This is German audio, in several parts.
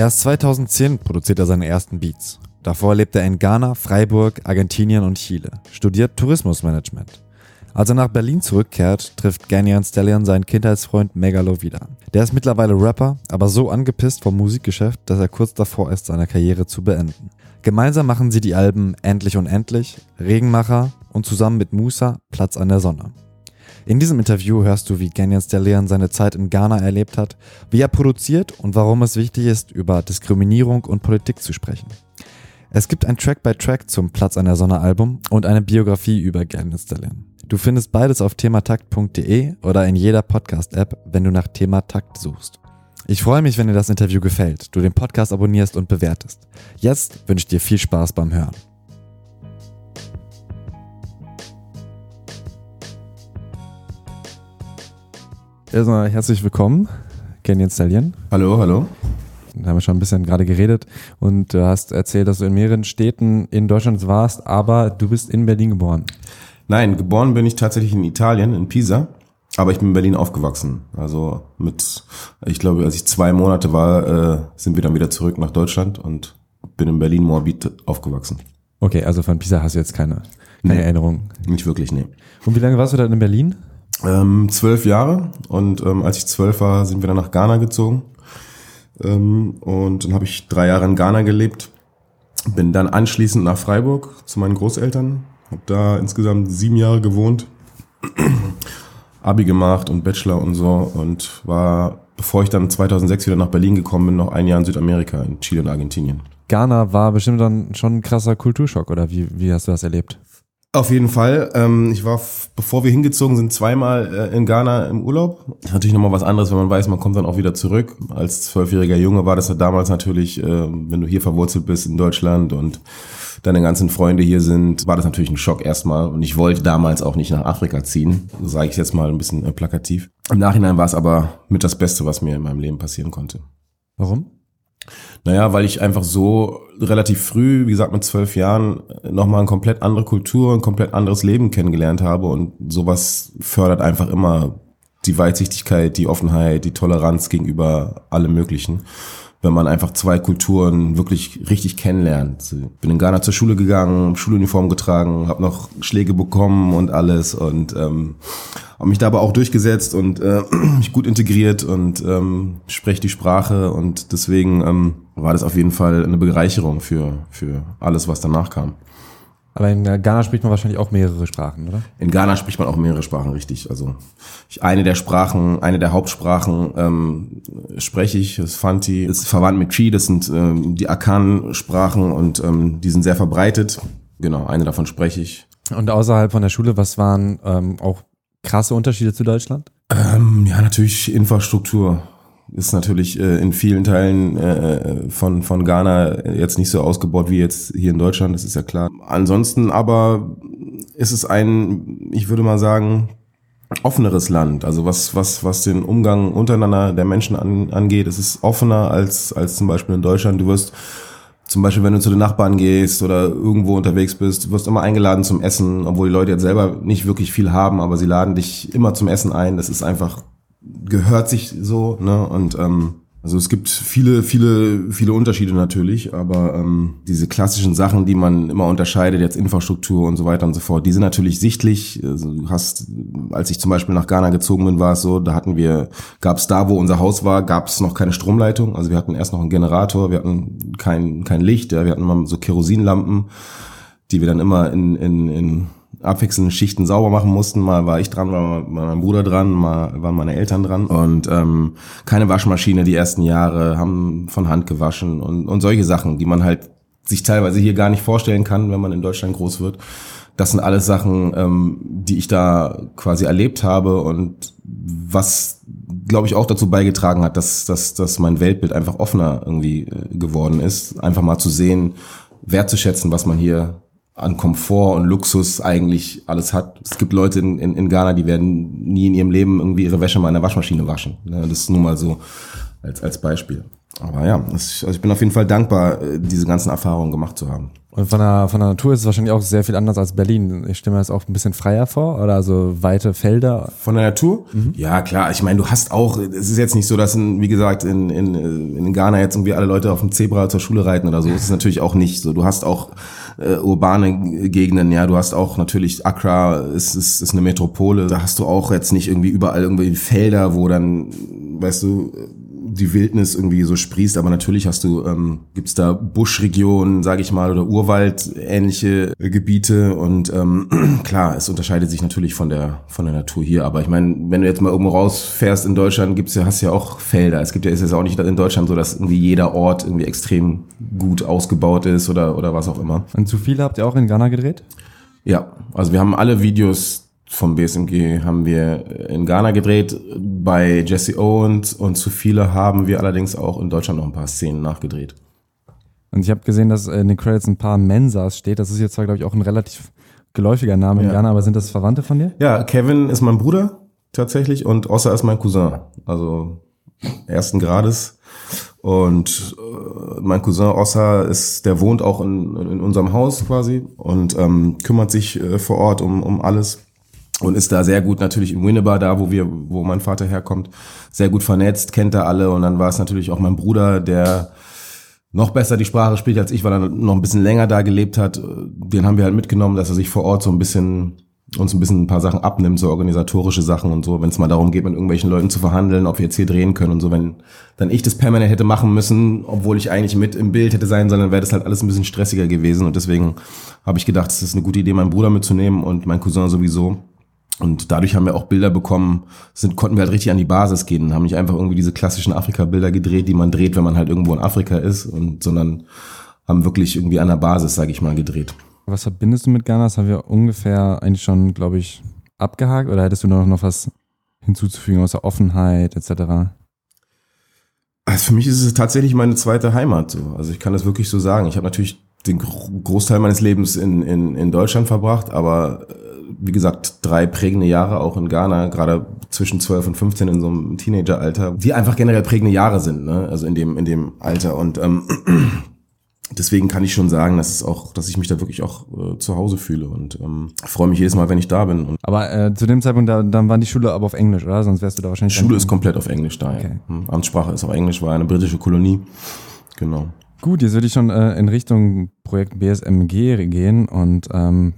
Erst 2010 produziert er seine ersten Beats. Davor lebt er in Ghana, Freiburg, Argentinien und Chile, studiert Tourismusmanagement. Als er nach Berlin zurückkehrt, trifft Ganyan Stallion seinen Kindheitsfreund Megalo wieder. Der ist mittlerweile Rapper, aber so angepisst vom Musikgeschäft, dass er kurz davor ist, seine Karriere zu beenden. Gemeinsam machen sie die Alben Endlich und Endlich, Regenmacher und zusammen mit Musa Platz an der Sonne. In diesem Interview hörst du, wie Ganyan Stallion seine Zeit in Ghana erlebt hat, wie er produziert und warum es wichtig ist, über Diskriminierung und Politik zu sprechen. Es gibt ein Track-by-Track zum Platz an der Sonne Album und eine Biografie über Ganyan Stallion. Du findest beides auf thematakt.de oder in jeder Podcast-App, wenn du nach Thema Takt suchst. Ich freue mich, wenn dir das Interview gefällt, du den Podcast abonnierst und bewertest. Jetzt wünsche ich dir viel Spaß beim Hören. Erstmal herzlich willkommen, Canyon Stallion. Hallo, hallo. Da haben wir schon ein bisschen gerade geredet und du hast erzählt, dass du in mehreren Städten in Deutschland warst, aber du bist in Berlin geboren. Nein, geboren bin ich tatsächlich in Italien, in Pisa. Aber ich bin in Berlin aufgewachsen. Also mit, ich glaube, als ich zwei Monate war, äh, sind wir dann wieder zurück nach Deutschland und bin in Berlin Moabit aufgewachsen. Okay, also von Pisa hast du jetzt keine, keine Nee. Erinnerung. Nicht wirklich, nee. Und wie lange warst du dann in Berlin? Ähm, zwölf Jahre und ähm, als ich zwölf war, sind wir dann nach Ghana gezogen. Ähm, und dann habe ich drei Jahre in Ghana gelebt. Bin dann anschließend nach Freiburg zu meinen Großeltern. Habe da insgesamt sieben Jahre gewohnt. Abi gemacht und Bachelor und so und war, bevor ich dann 2006 wieder nach Berlin gekommen bin, noch ein Jahr in Südamerika, in Chile und Argentinien. Ghana war bestimmt dann schon ein krasser Kulturschock, oder wie, wie hast du das erlebt? Auf jeden Fall. Ähm, ich war, bevor wir hingezogen sind, zweimal äh, in Ghana im Urlaub. Ist natürlich nochmal was anderes, wenn man weiß, man kommt dann auch wieder zurück. Als zwölfjähriger Junge war das ja damals natürlich, äh, wenn du hier verwurzelt bist in Deutschland und deine ganzen Freunde hier sind, war das natürlich ein Schock erstmal. Und ich wollte damals auch nicht nach Afrika ziehen. Sage ich jetzt mal ein bisschen äh, plakativ. Im Nachhinein war es aber mit das Beste, was mir in meinem Leben passieren konnte. Warum? Naja, weil ich einfach so relativ früh, wie gesagt mit zwölf Jahren, nochmal eine komplett andere Kultur, ein komplett anderes Leben kennengelernt habe und sowas fördert einfach immer die Weitsichtigkeit, die Offenheit, die Toleranz gegenüber allem Möglichen. Wenn man einfach zwei Kulturen wirklich richtig kennenlernt. Bin in Ghana zur Schule gegangen, Schuluniform getragen, habe noch Schläge bekommen und alles und ähm, mich da aber auch durchgesetzt und äh, mich gut integriert und ähm, spreche die Sprache und deswegen ähm, war das auf jeden Fall eine Bereicherung für, für alles, was danach kam. Aber in äh, Ghana spricht man wahrscheinlich auch mehrere Sprachen, oder? In Ghana spricht man auch mehrere Sprachen, richtig. Also ich, eine der Sprachen, eine der Hauptsprachen ähm, spreche ich, das ist Fanti, ist verwandt mit Chi, das sind ähm, die Akan-Sprachen und ähm, die sind sehr verbreitet. Genau, eine davon spreche ich. Und außerhalb von der Schule, was waren ähm, auch krasse Unterschiede zu Deutschland? Ähm, ja, natürlich Infrastruktur ist natürlich äh, in vielen Teilen äh, von, von Ghana jetzt nicht so ausgebaut wie jetzt hier in Deutschland, das ist ja klar. Ansonsten aber ist es ein, ich würde mal sagen, offeneres Land. Also was, was, was den Umgang untereinander der Menschen an, angeht, es ist offener als, als zum Beispiel in Deutschland. Du wirst zum Beispiel, wenn du zu den Nachbarn gehst oder irgendwo unterwegs bist, wirst immer eingeladen zum Essen, obwohl die Leute jetzt selber nicht wirklich viel haben, aber sie laden dich immer zum Essen ein. Das ist einfach, gehört sich so, ne? Und ähm, also es gibt viele, viele, viele Unterschiede natürlich, aber ähm, diese klassischen Sachen, die man immer unterscheidet, jetzt Infrastruktur und so weiter und so fort, die sind natürlich sichtlich. Also du hast, als ich zum Beispiel nach Ghana gezogen bin, war es so, da hatten wir, gab es da, wo unser Haus war, gab es noch keine Stromleitung. Also wir hatten erst noch einen Generator, wir hatten kein, kein Licht, ja, wir hatten mal so Kerosinlampen, die wir dann immer in, in, in abwechselnden Schichten sauber machen mussten. Mal war ich dran, mal war mein Bruder dran, mal waren meine Eltern dran. Und ähm, keine Waschmaschine die ersten Jahre, haben von Hand gewaschen und, und solche Sachen, die man halt sich teilweise hier gar nicht vorstellen kann, wenn man in Deutschland groß wird. Das sind alles Sachen, ähm, die ich da quasi erlebt habe und was, glaube ich, auch dazu beigetragen hat, dass, dass, dass mein Weltbild einfach offener irgendwie äh, geworden ist. Einfach mal zu sehen, wertzuschätzen, was man hier an Komfort und Luxus eigentlich alles hat. Es gibt Leute in, in, in Ghana, die werden nie in ihrem Leben irgendwie ihre Wäsche mal in der Waschmaschine waschen. Ne, Das ist nun mal so als, als Beispiel. Aber ja, also ich bin auf jeden Fall dankbar, äh, diese ganzen Erfahrungen gemacht zu haben. Und von der, von der Natur ist es wahrscheinlich auch sehr viel anders als Berlin. Ich stelle mir das auch ein bisschen freier vor oder so weite Felder. Von der Natur? Mhm. Ja, klar. Ich meine, du hast auch, es ist jetzt nicht so, dass, in, wie gesagt, in, in, in Ghana jetzt irgendwie alle Leute auf dem Zebra zur Schule reiten oder so. Das ist natürlich auch nicht so. Du hast auch äh, urbane Gegenden, ja. Du hast auch natürlich Accra, ist, ist, ist eine Metropole. Da hast du auch jetzt nicht irgendwie überall irgendwie Felder, wo dann, weißt du, die Wildnis irgendwie so sprießt, aber natürlich hast du, ähm, gibt da Buschregionen, sage ich mal, oder Urwald-ähnliche Gebiete und ähm, klar, es unterscheidet sich natürlich von der von der Natur hier, aber ich meine, wenn du jetzt mal irgendwo rausfährst in Deutschland, gibt's ja, hast ja auch Felder. Es gibt ja, ist jetzt auch nicht in Deutschland so, dass irgendwie jeder Ort irgendwie extrem gut ausgebaut ist oder, oder was auch immer. Und zu viele habt ihr auch in Ghana gedreht? Ja, also wir haben alle Videos vom BSMG haben wir in Ghana gedreht, bei Jesse Owens und zu viele haben wir allerdings auch in Deutschland noch ein paar Szenen nachgedreht. Und ich habe gesehen, dass in den Credits ein paar Mensas steht. Das ist jetzt zwar, glaube ich, auch ein relativ geläufiger Name ja. in Ghana, aber sind das Verwandte von dir? Ja, Kevin ist mein Bruder tatsächlich und Ossa ist mein Cousin. Also ersten Grades. Und äh, mein Cousin Ossa ist, der wohnt auch in, in unserem Haus quasi und ähm, kümmert sich äh, vor Ort um, um alles und ist da sehr gut natürlich in Winneba, da wo wir, wo mein Vater herkommt, sehr gut vernetzt, kennt er alle. Und dann war es natürlich auch mein Bruder, der noch besser die Sprache spricht als ich, weil er noch ein bisschen länger da gelebt hat. Den haben wir halt mitgenommen, dass er sich vor Ort so ein bisschen uns ein bisschen ein paar Sachen abnimmt, so organisatorische Sachen und so, wenn es mal darum geht, mit irgendwelchen Leuten zu verhandeln, ob wir jetzt hier drehen können und so, wenn dann ich das permanent hätte machen müssen, obwohl ich eigentlich mit im Bild hätte sein sollen, dann wäre das halt alles ein bisschen stressiger gewesen. Und deswegen habe ich gedacht, es ist eine gute Idee, meinen Bruder mitzunehmen und mein Cousin sowieso und dadurch haben wir auch Bilder bekommen, sind, konnten wir halt richtig an die Basis gehen, haben nicht einfach irgendwie diese klassischen Afrika-Bilder gedreht, die man dreht, wenn man halt irgendwo in Afrika ist, und, sondern haben wirklich irgendwie an der Basis, sage ich mal, gedreht. Was verbindest du mit Ghana? Das haben wir ungefähr eigentlich schon, glaube ich, abgehakt oder hättest du noch, noch was hinzuzufügen außer Offenheit etc.? Also für mich ist es tatsächlich meine zweite Heimat. So. Also ich kann das wirklich so sagen. Ich habe natürlich den Großteil meines Lebens in, in, in Deutschland verbracht, aber wie gesagt, drei prägende Jahre auch in Ghana, gerade zwischen 12 und 15 in so einem Teenageralter, die einfach generell prägende Jahre sind, ne? also in dem, in dem Alter. Und ähm, deswegen kann ich schon sagen, dass es auch, dass ich mich da wirklich auch äh, zu Hause fühle und ähm, freue mich jedes Mal, wenn ich da bin. Und aber äh, zu dem Zeitpunkt, da, dann waren die Schule aber auf Englisch, oder? Sonst wärst du da wahrscheinlich. Schule ist komplett auf Englisch da, okay. ja. Hm, Amtssprache ist auf Englisch, war eine britische Kolonie. Genau. Gut, jetzt würde ich schon äh, in Richtung Projekt BSMG gehen und ähm,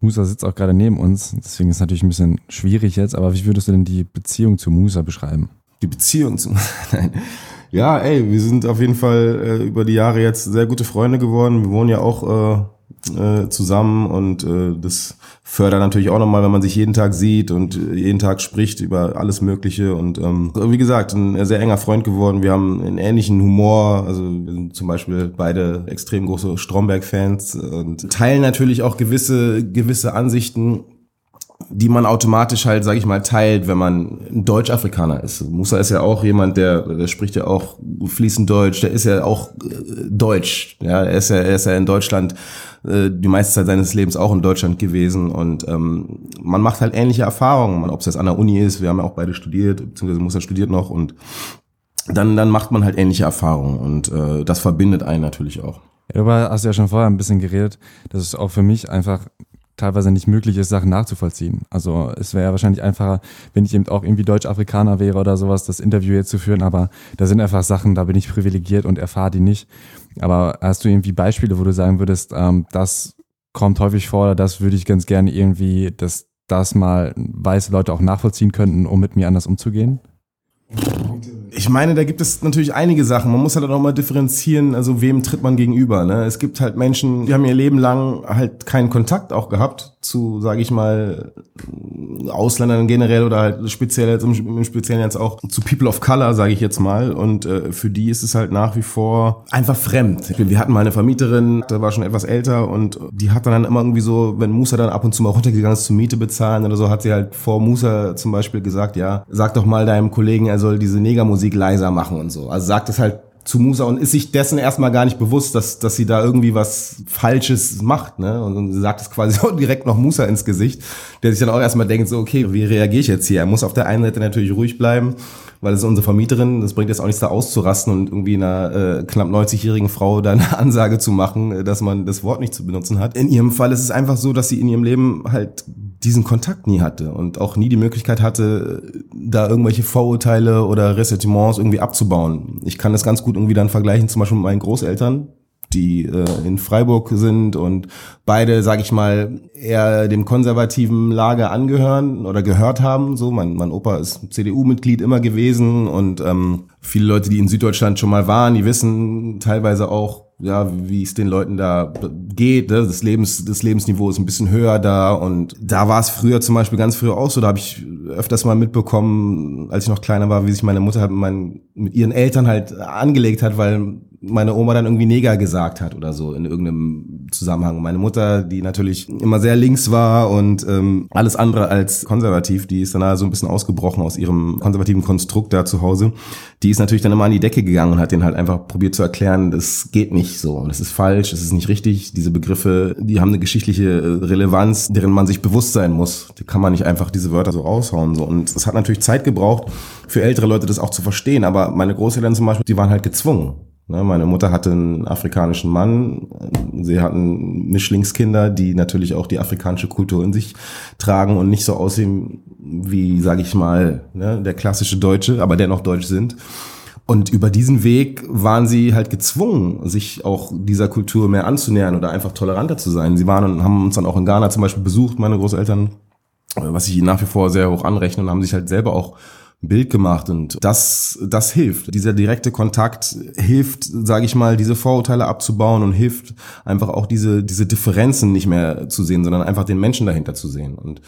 Musa sitzt auch gerade neben uns, deswegen ist es natürlich ein bisschen schwierig jetzt, aber wie würdest du denn die Beziehung zu Musa beschreiben? Die Beziehung zu Nein. Ja, ey, wir sind auf jeden Fall äh, über die Jahre jetzt sehr gute Freunde geworden. Wir wohnen ja auch äh, äh, zusammen und äh, das fördert natürlich auch nochmal, wenn man sich jeden Tag sieht und jeden Tag spricht über alles Mögliche und ähm, wie gesagt, ein sehr enger Freund geworden. Wir haben einen ähnlichen Humor, also wir sind zum Beispiel beide extrem große Stromberg-Fans und teilen natürlich auch gewisse gewisse Ansichten die man automatisch halt, sag ich mal, teilt, wenn man ein Deutsch-Afrikaner ist. Musa ist ja auch jemand, der, der spricht ja auch fließend Deutsch, der ist ja auch äh, Deutsch. Ja, er ist ja, er ist ja in Deutschland äh, die meiste Zeit seines Lebens auch in Deutschland gewesen und ähm, man macht halt ähnliche Erfahrungen, ob es jetzt an der Uni ist, wir haben ja auch beide studiert, beziehungsweise Musa studiert noch und dann, dann macht man halt ähnliche Erfahrungen und äh, das verbindet einen natürlich auch. Darüber hast du ja schon vorher ein bisschen geredet, dass es auch für mich einfach teilweise nicht möglich ist, Sachen nachzuvollziehen. Also es wäre ja wahrscheinlich einfacher, wenn ich eben auch irgendwie Deutsch-Afrikaner wäre oder sowas, das Interview jetzt zu führen, aber da sind einfach Sachen, da bin ich privilegiert und erfahre die nicht. Aber hast du irgendwie Beispiele, wo du sagen würdest, ähm, das kommt häufig vor oder das würde ich ganz gerne irgendwie, dass das mal weiße Leute auch nachvollziehen könnten, um mit mir anders umzugehen? Ich meine, da gibt es natürlich einige Sachen. Man muss halt auch mal differenzieren, also wem tritt man gegenüber. Ne? Es gibt halt Menschen, die haben ihr Leben lang halt keinen Kontakt auch gehabt zu, sage ich mal, Ausländern generell oder halt speziell jetzt im, Speziellen jetzt auch zu People of Color, sage ich jetzt mal. Und äh, für die ist es halt nach wie vor einfach fremd. Wir hatten mal eine Vermieterin, da war schon etwas älter und die hat dann immer irgendwie so, wenn Musa dann ab und zu mal runtergegangen ist zum Miete bezahlen oder so, hat sie halt vor Musa zum Beispiel gesagt, ja, sag doch mal deinem Kollegen, er soll diese Negermusik leiser machen und so. Also sagt es halt zu Musa und ist sich dessen erstmal gar nicht bewusst, dass, dass sie da irgendwie was Falsches macht. Ne? Und sie sagt es quasi auch direkt noch Musa ins Gesicht, der sich dann auch erstmal denkt, so, okay, wie reagiere ich jetzt hier? Er muss auf der einen Seite natürlich ruhig bleiben, weil es ist unsere Vermieterin, das bringt jetzt auch nichts da auszurasten und irgendwie einer äh, knapp 90-jährigen Frau da eine Ansage zu machen, äh, dass man das Wort nicht zu benutzen hat. In ihrem Fall ist es einfach so, dass sie in ihrem Leben halt diesen Kontakt nie hatte und auch nie die Möglichkeit hatte, da irgendwelche Vorurteile oder Ressentiments irgendwie abzubauen. Ich kann das ganz gut irgendwie dann vergleichen, zum Beispiel mit meinen Großeltern, die äh, in Freiburg sind und beide, sag ich mal, eher dem konservativen Lager angehören oder gehört haben. So, mein, mein Opa ist CDU-Mitglied immer gewesen und ähm, viele Leute, die in Süddeutschland schon mal waren, die wissen teilweise auch, ja, wie es den Leuten da geht. Ne? Das, Lebens, das Lebensniveau ist ein bisschen höher da. Und da war es früher zum Beispiel ganz früher auch so. Da habe ich öfters mal mitbekommen, als ich noch kleiner war, wie sich meine Mutter halt mit, meinen, mit ihren Eltern halt angelegt hat, weil meine Oma dann irgendwie Neger gesagt hat oder so in irgendeinem Zusammenhang. Meine Mutter, die natürlich immer sehr links war und ähm, alles andere als konservativ, die ist dann so ein bisschen ausgebrochen aus ihrem konservativen Konstrukt da zu Hause. Die ist natürlich dann immer an die Decke gegangen und hat den halt einfach probiert zu erklären, das geht nicht so, das ist falsch, das ist nicht richtig. Diese Begriffe, die haben eine geschichtliche äh, Relevanz, deren man sich bewusst sein muss. Die kann man nicht einfach diese Wörter so raushauen so. Und es hat natürlich Zeit gebraucht für ältere Leute, das auch zu verstehen. Aber meine Großeltern zum Beispiel, die waren halt gezwungen meine Mutter hatte einen afrikanischen Mann. Sie hatten Mischlingskinder, die natürlich auch die afrikanische Kultur in sich tragen und nicht so aussehen wie, sage ich mal, ne, der klassische Deutsche, aber dennoch deutsch sind. Und über diesen Weg waren sie halt gezwungen, sich auch dieser Kultur mehr anzunähern oder einfach toleranter zu sein. Sie waren und haben uns dann auch in Ghana zum Beispiel besucht, meine Großeltern, was ich ihnen nach wie vor sehr hoch anrechne und haben sich halt selber auch Bild gemacht und das das hilft. Dieser direkte Kontakt hilft, sage ich mal, diese Vorurteile abzubauen und hilft einfach auch diese diese Differenzen nicht mehr zu sehen, sondern einfach den Menschen dahinter zu sehen und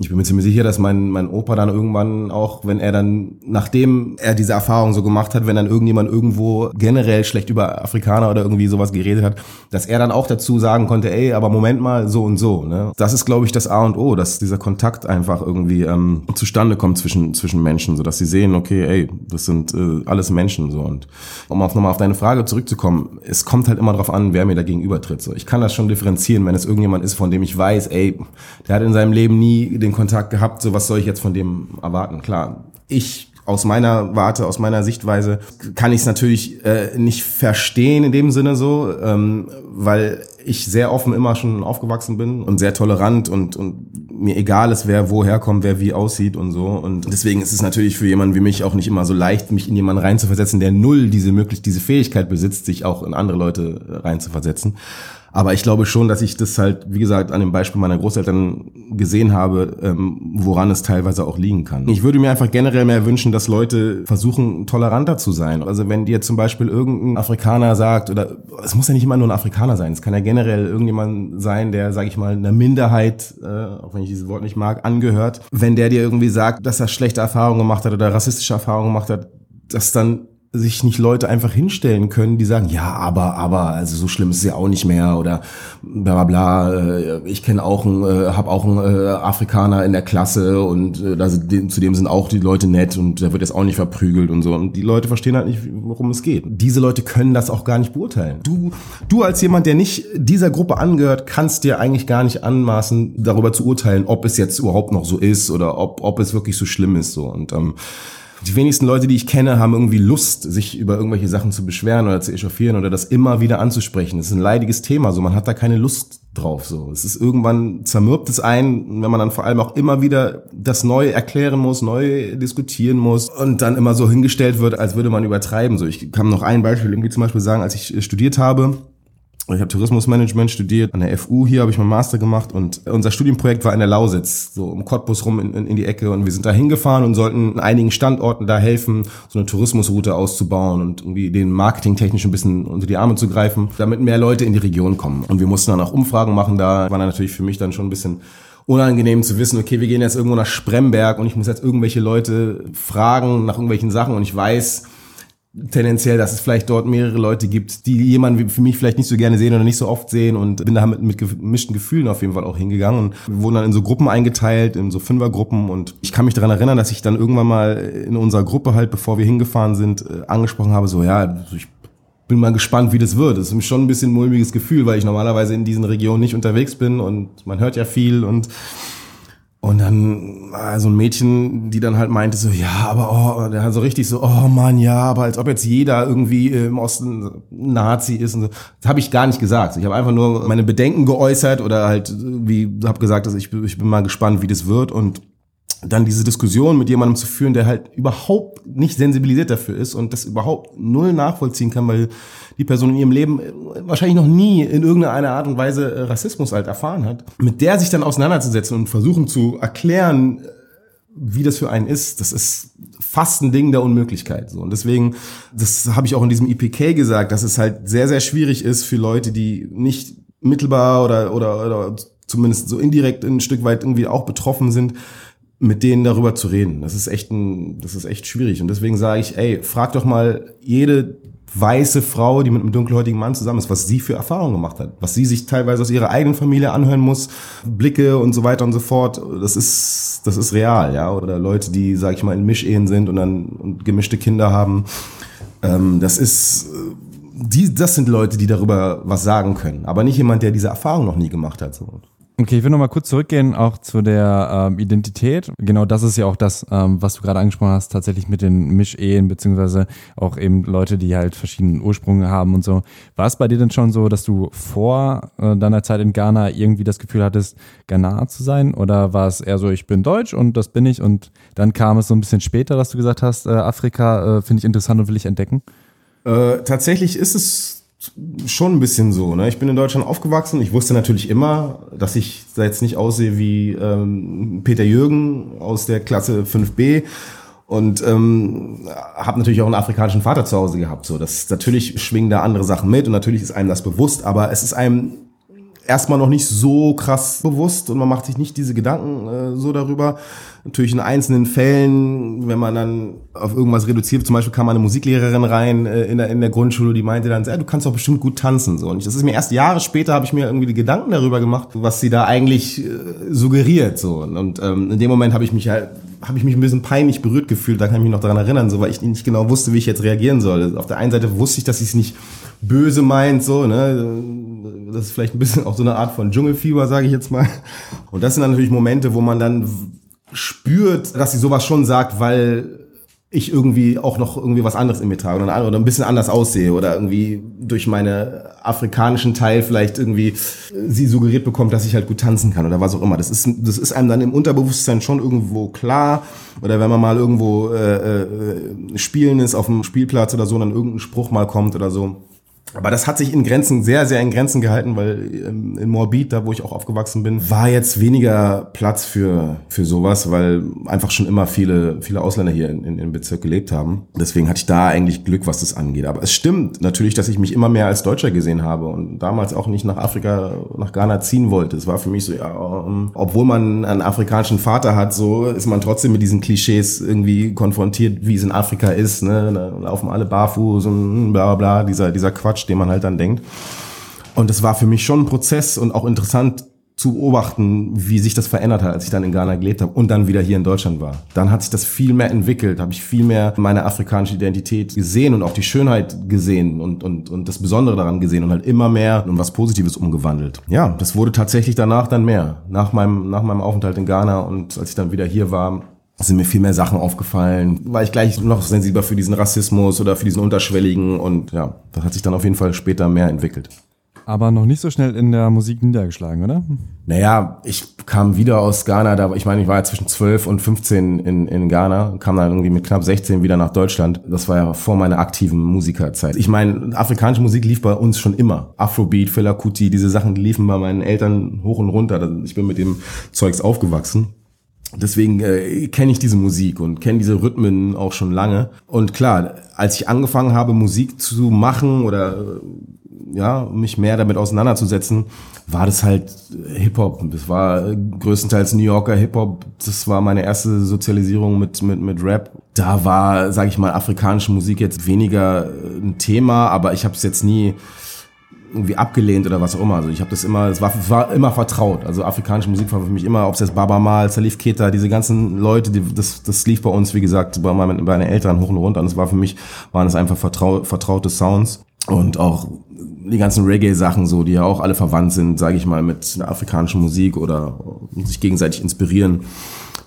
ich bin mir ziemlich sicher, dass mein, mein Opa dann irgendwann auch, wenn er dann, nachdem er diese Erfahrung so gemacht hat, wenn dann irgendjemand irgendwo generell schlecht über Afrikaner oder irgendwie sowas geredet hat, dass er dann auch dazu sagen konnte, ey, aber Moment mal, so und so. Ne? Das ist, glaube ich, das A und O, dass dieser Kontakt einfach irgendwie ähm, zustande kommt zwischen, zwischen Menschen, so dass sie sehen, okay, ey, das sind äh, alles Menschen so. Und um auf nochmal auf deine Frage zurückzukommen, es kommt halt immer darauf an, wer mir da gegenüber tritt. So. Ich kann das schon differenzieren, wenn es irgendjemand ist, von dem ich weiß, ey, der hat in seinem Leben nie den den Kontakt gehabt, so was soll ich jetzt von dem erwarten? Klar, ich aus meiner Warte, aus meiner Sichtweise kann ich es natürlich äh, nicht verstehen in dem Sinne so, ähm, weil ich sehr offen immer schon aufgewachsen bin und sehr tolerant und, und mir egal ist, wer woher kommt, wer wie aussieht und so. Und deswegen ist es natürlich für jemanden wie mich auch nicht immer so leicht, mich in jemanden reinzuversetzen, der null diese möglich diese Fähigkeit besitzt, sich auch in andere Leute reinzuversetzen. Aber ich glaube schon, dass ich das halt, wie gesagt, an dem Beispiel meiner Großeltern gesehen habe, ähm, woran es teilweise auch liegen kann. Ich würde mir einfach generell mehr wünschen, dass Leute versuchen, toleranter zu sein. Also wenn dir zum Beispiel irgendein Afrikaner sagt, oder es muss ja nicht immer nur ein Afrikaner sein, es kann ja generell irgendjemand sein, der, sage ich mal, einer Minderheit, äh, auch wenn ich dieses Wort nicht mag, angehört. Wenn der dir irgendwie sagt, dass er schlechte Erfahrungen gemacht hat oder rassistische Erfahrungen gemacht hat, dass dann sich nicht Leute einfach hinstellen können, die sagen, ja, aber, aber, also so schlimm ist es ja auch nicht mehr oder bla bla bla. Äh, ich kenne auch einen, äh, habe auch einen äh, Afrikaner in der Klasse und äh, da sind, zudem sind auch die Leute nett und der wird jetzt auch nicht verprügelt und so. Und die Leute verstehen halt nicht, worum es geht. Diese Leute können das auch gar nicht beurteilen. Du, du als jemand, der nicht dieser Gruppe angehört, kannst dir eigentlich gar nicht anmaßen, darüber zu urteilen, ob es jetzt überhaupt noch so ist oder ob, ob es wirklich so schlimm ist so. Und ähm, die wenigsten Leute, die ich kenne, haben irgendwie Lust, sich über irgendwelche Sachen zu beschweren oder zu echauffieren oder das immer wieder anzusprechen. Das ist ein leidiges Thema, so man hat da keine Lust drauf. So, es ist irgendwann zermürbt es ein, wenn man dann vor allem auch immer wieder das neu erklären muss, neu diskutieren muss und dann immer so hingestellt wird, als würde man übertreiben. So, ich kann noch ein Beispiel irgendwie zum Beispiel sagen, als ich studiert habe ich habe Tourismusmanagement studiert an der FU. Hier habe ich meinen Master gemacht und unser Studienprojekt war in der Lausitz, so um Cottbus rum in, in, in die Ecke. Und wir sind da hingefahren und sollten an einigen Standorten da helfen, so eine Tourismusroute auszubauen und irgendwie den marketingtechnisch ein bisschen unter die Arme zu greifen, damit mehr Leute in die Region kommen. Und wir mussten dann auch Umfragen machen. Da war dann natürlich für mich dann schon ein bisschen unangenehm zu wissen, okay, wir gehen jetzt irgendwo nach Spremberg und ich muss jetzt irgendwelche Leute fragen nach irgendwelchen Sachen und ich weiß, tendenziell, dass es vielleicht dort mehrere Leute gibt, die jemanden für mich vielleicht nicht so gerne sehen oder nicht so oft sehen und bin da mit, mit gemischten Gefühlen auf jeden Fall auch hingegangen und wir wurden dann in so Gruppen eingeteilt, in so Fünfergruppen und ich kann mich daran erinnern, dass ich dann irgendwann mal in unserer Gruppe halt, bevor wir hingefahren sind, äh, angesprochen habe, so ja, ich bin mal gespannt, wie das wird. Das ist schon ein bisschen mulmiges Gefühl, weil ich normalerweise in diesen Regionen nicht unterwegs bin und man hört ja viel und und dann so ein Mädchen, die dann halt meinte so, ja, aber oh, der hat so richtig so, oh Mann, ja, aber als ob jetzt jeder irgendwie im Osten Nazi ist und so. Das habe ich gar nicht gesagt. Ich habe einfach nur meine Bedenken geäußert oder halt wie habe gesagt, dass ich, ich bin mal gespannt, wie das wird und dann diese Diskussion mit jemandem zu führen, der halt überhaupt nicht sensibilisiert dafür ist und das überhaupt null nachvollziehen kann, weil die Person in ihrem Leben wahrscheinlich noch nie in irgendeiner Art und Weise äh, Rassismus halt erfahren hat, mit der sich dann auseinanderzusetzen und versuchen zu erklären, äh, wie das für einen ist, das ist fast ein Ding der Unmöglichkeit. So. Und deswegen, das habe ich auch in diesem IPK gesagt, dass es halt sehr, sehr schwierig ist für Leute, die nicht mittelbar oder, oder, oder zumindest so indirekt ein Stück weit irgendwie auch betroffen sind, mit denen darüber zu reden. Das ist echt ein, das ist echt schwierig. Und deswegen sage ich, ey, frag doch mal jede weiße Frau, die mit einem dunkelhäutigen Mann zusammen ist, was sie für Erfahrungen gemacht hat, was sie sich teilweise aus ihrer eigenen Familie anhören muss, Blicke und so weiter und so fort. Das ist, das ist real, ja. Oder Leute, die, sag ich mal, in Mischehen sind und dann gemischte Kinder haben. Ähm, das ist, die, das sind Leute, die darüber was sagen können, aber nicht jemand, der diese Erfahrung noch nie gemacht hat. So. Okay, ich will nochmal kurz zurückgehen, auch zu der ähm, Identität. Genau das ist ja auch das, ähm, was du gerade angesprochen hast, tatsächlich mit den Mischehen, beziehungsweise auch eben Leute, die halt verschiedenen Ursprung haben und so. War es bei dir denn schon so, dass du vor äh, deiner Zeit in Ghana irgendwie das Gefühl hattest, Ghana zu sein? Oder war es eher so, ich bin deutsch und das bin ich und dann kam es so ein bisschen später, dass du gesagt hast, äh, Afrika äh, finde ich interessant und will ich entdecken? Äh, tatsächlich ist es schon ein bisschen so. Ne? Ich bin in Deutschland aufgewachsen. Ich wusste natürlich immer, dass ich jetzt nicht aussehe wie ähm, Peter Jürgen aus der Klasse 5b und ähm, habe natürlich auch einen afrikanischen Vater zu Hause gehabt. So, das natürlich schwingen da andere Sachen mit und natürlich ist einem das bewusst, aber es ist einem erstmal noch nicht so krass bewusst und man macht sich nicht diese Gedanken äh, so darüber. Natürlich in einzelnen Fällen, wenn man dann auf irgendwas reduziert, zum Beispiel kam eine Musiklehrerin rein äh, in, der, in der Grundschule, die meinte dann, du kannst doch bestimmt gut tanzen. So. Und das ist mir erst Jahre später, habe ich mir irgendwie die Gedanken darüber gemacht, was sie da eigentlich äh, suggeriert. So. Und ähm, in dem Moment habe ich mich halt habe ich mich ein bisschen peinlich berührt gefühlt, da kann ich mich noch daran erinnern, so weil ich nicht genau wusste, wie ich jetzt reagieren soll. Auf der einen Seite wusste ich, dass ich es nicht böse meint, so, ne? Das ist vielleicht ein bisschen auch so eine Art von Dschungelfieber, sage ich jetzt mal. Und das sind dann natürlich Momente, wo man dann spürt, dass sie sowas schon sagt, weil ich irgendwie auch noch irgendwie was anderes in mir trage oder, ein bisschen anders aussehe oder irgendwie durch meine afrikanischen Teil vielleicht irgendwie sie suggeriert bekommt, dass ich halt gut tanzen kann oder was auch immer. Das ist, das ist einem dann im Unterbewusstsein schon irgendwo klar. Oder wenn man mal irgendwo äh, äh, spielen ist auf dem Spielplatz oder so, und dann irgendein Spruch mal kommt oder so aber das hat sich in Grenzen, sehr, sehr in Grenzen gehalten, weil ähm, in Morbid, da wo ich auch aufgewachsen bin, war jetzt weniger Platz für, für sowas, weil einfach schon immer viele, viele Ausländer hier in, in, im Bezirk gelebt haben. Deswegen hatte ich da eigentlich Glück, was das angeht. Aber es stimmt natürlich, dass ich mich immer mehr als Deutscher gesehen habe und damals auch nicht nach Afrika, nach Ghana ziehen wollte. Es war für mich so, ja, um, obwohl man einen afrikanischen Vater hat, so ist man trotzdem mit diesen Klischees irgendwie konfrontiert, wie es in Afrika ist. Ne? Da laufen alle barfuß und bla bla, dieser, dieser Quatsch. Quatsch, den man halt dann denkt. Und es war für mich schon ein Prozess und auch interessant zu beobachten, wie sich das verändert hat, als ich dann in Ghana gelebt habe und dann wieder hier in Deutschland war. Dann hat sich das viel mehr entwickelt, habe ich viel mehr meine afrikanische Identität gesehen und auch die Schönheit gesehen und, und, und das Besondere daran gesehen und halt immer mehr in was Positives umgewandelt. Ja, das wurde tatsächlich danach dann mehr. Nach meinem, nach meinem Aufenthalt in Ghana und als ich dann wieder hier war, sind mir viel mehr Sachen aufgefallen, war ich gleich noch sensibler für diesen Rassismus oder für diesen unterschwelligen und ja, das hat sich dann auf jeden Fall später mehr entwickelt. Aber noch nicht so schnell in der Musik niedergeschlagen, oder? Naja, ich kam wieder aus Ghana, da, ich meine, ich war ja zwischen 12 und 15 in, in Ghana, kam dann irgendwie mit knapp 16 wieder nach Deutschland. Das war ja vor meiner aktiven Musikerzeit. Ich meine, afrikanische Musik lief bei uns schon immer. Afrobeat, Fela Kuti, diese Sachen liefen bei meinen Eltern hoch und runter. Ich bin mit dem Zeugs aufgewachsen deswegen äh, kenne ich diese Musik und kenne diese Rhythmen auch schon lange. Und klar, als ich angefangen habe, Musik zu machen oder ja, mich mehr damit auseinanderzusetzen, war das halt Hip-Hop. Das war größtenteils New Yorker Hip-Hop. Das war meine erste Sozialisierung mit, mit, mit Rap. Da war, sage ich mal, afrikanische Musik jetzt weniger ein Thema, aber ich habe es jetzt nie irgendwie abgelehnt oder was auch immer. Also ich habe das immer, es war, war immer vertraut. Also afrikanische Musik war für mich immer, ob es jetzt Baba Mal, Salif Keita, diese ganzen Leute, die, das, das lief bei uns, wie gesagt, bei, meinen, bei meinen Eltern hoch und runter. Und es war für mich, waren es einfach vertrau, vertraute Sounds. Und auch die ganzen Reggae-Sachen so, die ja auch alle verwandt sind, sage ich mal, mit der afrikanischen Musik oder sich gegenseitig inspirieren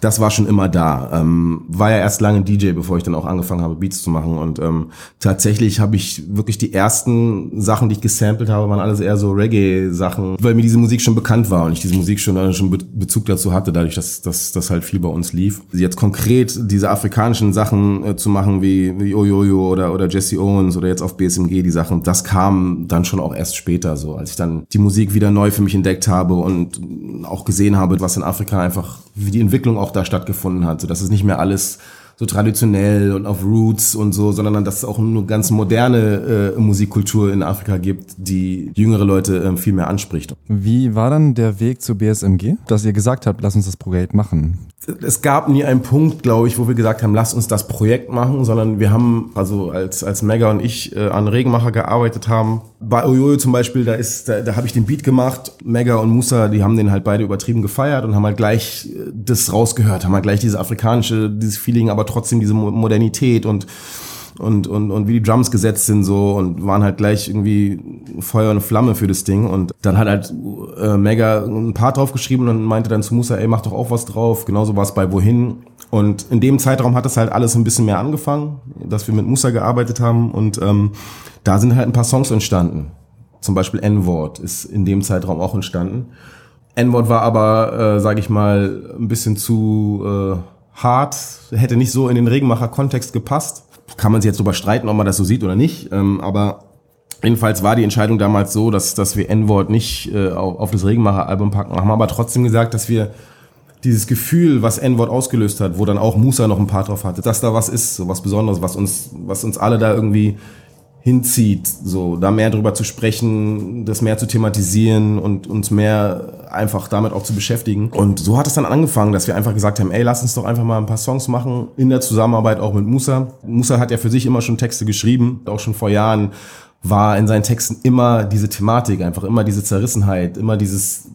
das war schon immer da. Ähm, war ja erst lange DJ, bevor ich dann auch angefangen habe, Beats zu machen. Und ähm, tatsächlich habe ich wirklich die ersten Sachen, die ich gesampelt habe, waren alles eher so Reggae-Sachen, weil mir diese Musik schon bekannt war und ich diese Musik schon, äh, schon Bezug dazu hatte, dadurch, dass, das halt viel bei uns lief. Jetzt konkret diese afrikanischen Sachen äh, zu machen, wie, wie Oyoyo oder, oder Jesse Owens oder jetzt auf BSMG, die Sachen, das kam dann schon auch erst später so, als ich dann die Musik wieder neu für mich entdeckt habe und auch gesehen habe, was in Afrika einfach, wie die Entwicklung auch da stattgefunden hat. So dass es nicht mehr alles so traditionell und auf Roots und so, sondern dass es auch eine ganz moderne äh, Musikkultur in Afrika gibt, die jüngere Leute äh, viel mehr anspricht. Wie war dann der Weg zu BSMG, dass ihr gesagt habt, lass uns das Projekt machen? Es gab nie einen Punkt, glaube ich, wo wir gesagt haben, lass uns das Projekt machen, sondern wir haben, also als, als Mega und ich äh, an Regenmacher gearbeitet haben. Bei Oyoyo zum Beispiel, da ist, da, da habe ich den Beat gemacht. Mega und Musa, die haben den halt beide übertrieben gefeiert und haben halt gleich äh, das rausgehört, haben halt gleich diese afrikanische, dieses Feeling, aber trotzdem diese Modernität und und, und, und wie die Drums gesetzt sind so und waren halt gleich irgendwie Feuer und Flamme für das Ding. Und dann hat halt äh, Mega ein Part draufgeschrieben und meinte dann zu Musa, ey, mach doch auch was drauf. Genauso war es bei Wohin. Und in dem Zeitraum hat das halt alles ein bisschen mehr angefangen, dass wir mit Musa gearbeitet haben und ähm, da sind halt ein paar Songs entstanden. Zum Beispiel N-Wort ist in dem Zeitraum auch entstanden. N-Wort war aber, äh, sage ich mal, ein bisschen zu äh, hart, hätte nicht so in den Regenmacher-Kontext gepasst kann man sich jetzt drüber streiten, ob man das so sieht oder nicht. Ähm, aber jedenfalls war die Entscheidung damals so, dass, dass wir N-Wort nicht äh, auf, das Regenmacher-Album packen. Haben aber trotzdem gesagt, dass wir dieses Gefühl, was N-Wort ausgelöst hat, wo dann auch Musa noch ein paar drauf hatte, dass da was ist, so was Besonderes, was uns, was uns alle da irgendwie hinzieht, so da mehr drüber zu sprechen, das mehr zu thematisieren und uns mehr einfach damit auch zu beschäftigen. Und so hat es dann angefangen, dass wir einfach gesagt haben, ey, lass uns doch einfach mal ein paar Songs machen in der Zusammenarbeit auch mit Musa. Musa hat ja für sich immer schon Texte geschrieben, auch schon vor Jahren war in seinen Texten immer diese Thematik, einfach immer diese Zerrissenheit, immer dieses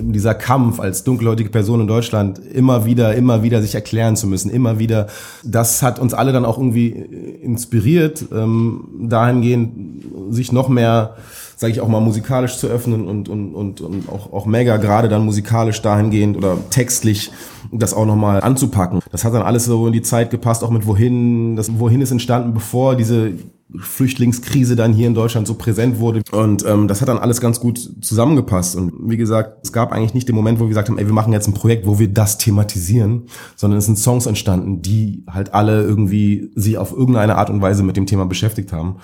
dieser Kampf als dunkelhäutige Person in Deutschland immer wieder, immer wieder sich erklären zu müssen, immer wieder. Das hat uns alle dann auch irgendwie äh, inspiriert, ähm, dahingehend sich noch mehr, sage ich auch mal, musikalisch zu öffnen und, und, und, und auch, auch mega gerade dann musikalisch dahingehend oder textlich das auch nochmal anzupacken. Das hat dann alles so in die Zeit gepasst, auch mit Wohin, das Wohin ist entstanden, bevor diese Flüchtlingskrise dann hier in Deutschland so präsent wurde. Und ähm, das hat dann alles ganz gut zusammengepasst. Und wie gesagt, es gab eigentlich nicht den Moment, wo wir gesagt haben, ey, wir machen jetzt ein Projekt, wo wir das thematisieren, sondern es sind Songs entstanden, die halt alle irgendwie sich auf irgendeine Art und Weise mit dem Thema beschäftigt haben.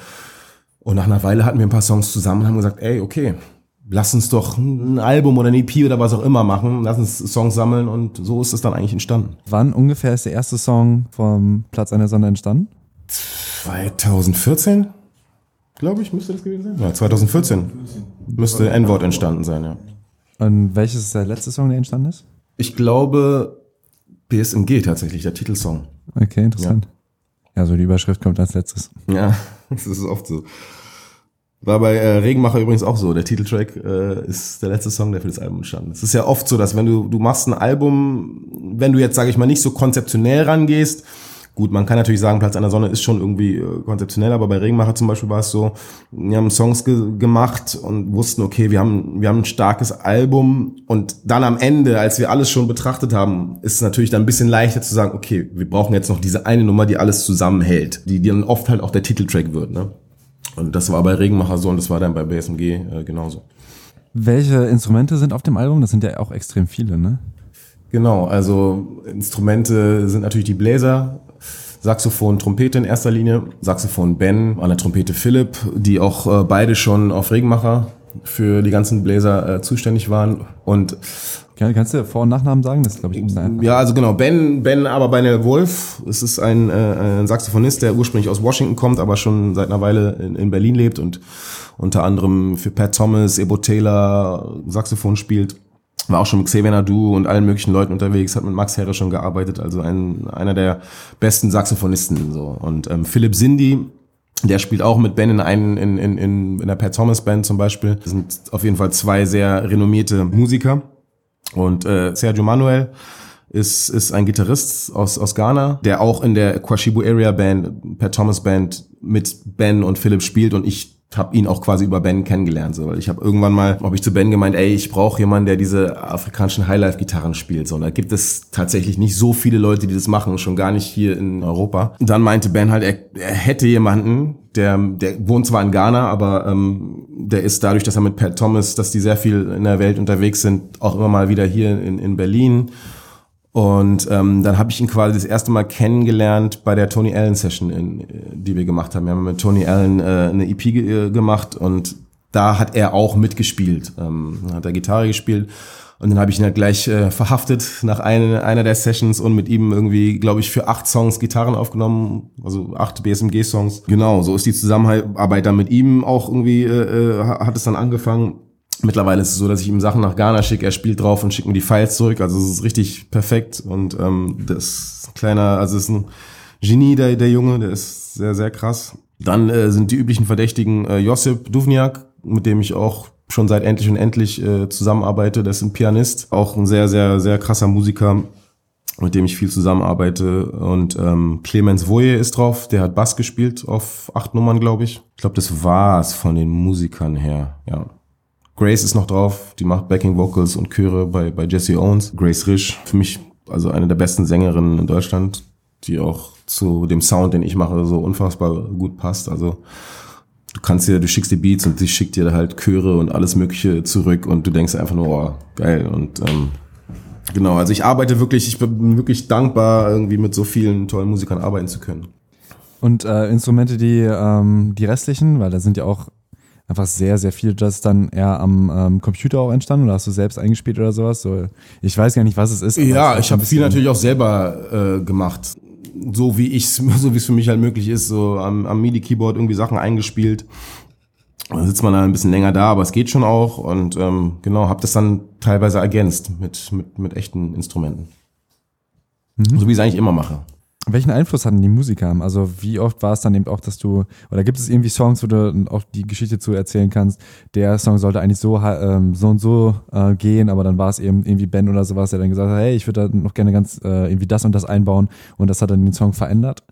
Und nach einer Weile hatten wir ein paar Songs zusammen und haben gesagt, ey, okay, lass uns doch ein Album oder ein EP oder was auch immer machen, lass uns Songs sammeln und so ist es dann eigentlich entstanden. Wann ungefähr ist der erste Song vom Platz einer Sonne entstanden? 2014, glaube ich, müsste das gewesen sein. Ja, 2014 müsste N-Wort entstanden sein, ja. Und welches ist der letzte Song, der entstanden ist? Ich glaube BSMG tatsächlich, der Titelsong. Okay, interessant. Ja, ja so die Überschrift kommt als letztes. Ja, das ist oft so. War bei äh, Regenmacher übrigens auch so. Der Titeltrack äh, ist der letzte Song, der für das Album entstanden ist. Es ist ja oft so, dass wenn du, du machst ein Album, wenn du jetzt, sage ich mal, nicht so konzeptionell rangehst, Gut, man kann natürlich sagen, Platz an der Sonne ist schon irgendwie äh, konzeptionell, aber bei Regenmacher zum Beispiel war es so, wir haben Songs ge gemacht und wussten, okay, wir haben, wir haben ein starkes Album und dann am Ende, als wir alles schon betrachtet haben, ist es natürlich dann ein bisschen leichter zu sagen, okay, wir brauchen jetzt noch diese eine Nummer, die alles zusammenhält, die, die dann oft halt auch der Titeltrack wird, ne? Und das war bei Regenmacher so und das war dann bei BSMG äh, genauso. Welche Instrumente sind auf dem Album? Das sind ja auch extrem viele, ne? Genau, also Instrumente sind natürlich die Bläser, Saxophon, Trompete in erster Linie, Saxophon Ben, an der Trompete Philipp, die auch äh, beide schon auf Regenmacher für die ganzen Bläser äh, zuständig waren. Und Kannst du Vor- und Nachnamen sagen? Das glaube ich bisschen einfach. Ja, also genau, Ben, Ben Aberbeine Wolf. Es ist ein, äh, ein Saxophonist, der ursprünglich aus Washington kommt, aber schon seit einer Weile in, in Berlin lebt und unter anderem für Pat Thomas, Ebo Taylor Saxophon spielt. War auch schon mit Xavier Nadu und allen möglichen Leuten unterwegs, hat mit Max Herre schon gearbeitet, also ein, einer der besten Saxophonisten. So. Und ähm, Philipp Cindy, der spielt auch mit Ben in, einen, in, in, in, in der Pat Thomas Band zum Beispiel. Das sind auf jeden Fall zwei sehr renommierte Musiker. Und äh, Sergio Manuel ist, ist ein Gitarrist aus, aus Ghana, der auch in der Kwashibu Area Band, Pat Thomas Band mit Ben und Philipp spielt und ich habe ihn auch quasi über Ben kennengelernt, so, ich habe irgendwann mal, habe ich zu Ben gemeint, ey, ich brauche jemanden, der diese afrikanischen Highlife-Gitarren spielt. So, und da gibt es tatsächlich nicht so viele Leute, die das machen, schon gar nicht hier in Europa. Und dann meinte Ben halt, er, er hätte jemanden, der, der wohnt zwar in Ghana, aber ähm, der ist dadurch, dass er mit Pat Thomas, dass die sehr viel in der Welt unterwegs sind, auch immer mal wieder hier in, in Berlin und ähm, dann habe ich ihn quasi das erste Mal kennengelernt bei der Tony Allen Session, in, die wir gemacht haben. Wir haben mit Tony Allen äh, eine EP ge gemacht und da hat er auch mitgespielt, ähm, hat er Gitarre gespielt. Und dann habe ich ihn halt gleich äh, verhaftet nach eine, einer der Sessions und mit ihm irgendwie, glaube ich, für acht Songs Gitarren aufgenommen, also acht BSMG-Songs. Genau, so ist die Zusammenarbeit dann mit ihm auch irgendwie, äh, äh hat es dann angefangen. Mittlerweile ist es so, dass ich ihm Sachen nach Ghana schicke, er spielt drauf und schickt mir die Files zurück. Also es ist richtig perfekt. Und ähm, das ist ein kleiner, also es ist ein Genie, der, der Junge, der ist sehr, sehr krass. Dann äh, sind die üblichen Verdächtigen äh, Josip Duvniak, mit dem ich auch schon seit Endlich und Endlich äh, zusammenarbeite. Der ist ein Pianist, auch ein sehr, sehr, sehr krasser Musiker, mit dem ich viel zusammenarbeite. Und ähm, Clemens Voye ist drauf, der hat Bass gespielt auf acht Nummern, glaube ich. Ich glaube, das war's von den Musikern her, ja. Grace ist noch drauf, die macht Backing Vocals und Chöre bei, bei Jesse Owens. Grace Risch, für mich also eine der besten Sängerinnen in Deutschland, die auch zu dem Sound, den ich mache, so unfassbar gut passt. Also du kannst dir, du schickst dir Beats und sie schickt dir halt Chöre und alles Mögliche zurück und du denkst einfach nur, oh, geil. Und ähm, genau, also ich arbeite wirklich, ich bin wirklich dankbar, irgendwie mit so vielen tollen Musikern arbeiten zu können. Und äh, Instrumente, die, ähm, die restlichen, weil da sind ja auch einfach sehr, sehr viel das dann eher am ähm, Computer auch entstanden oder hast du selbst eingespielt oder sowas? So, ich weiß gar nicht, was es ist. Ja, ich habe viel natürlich auch selber äh, gemacht. So wie ich so wie es für mich halt möglich ist, so am, am MIDI-Keyboard irgendwie Sachen eingespielt. Da sitzt man da ein bisschen länger da, aber es geht schon auch und ähm, genau, habe das dann teilweise ergänzt mit, mit, mit echten Instrumenten. Mhm. So wie ich es eigentlich immer mache. Welchen Einfluss hatten die Musiker? Also wie oft war es dann eben auch, dass du, oder gibt es irgendwie Songs, wo du auch die Geschichte zu erzählen kannst, der Song sollte eigentlich so, ähm, so und so äh, gehen, aber dann war es eben irgendwie Ben oder sowas, der dann gesagt hat, hey, ich würde da noch gerne ganz äh, irgendwie das und das einbauen und das hat dann den Song verändert?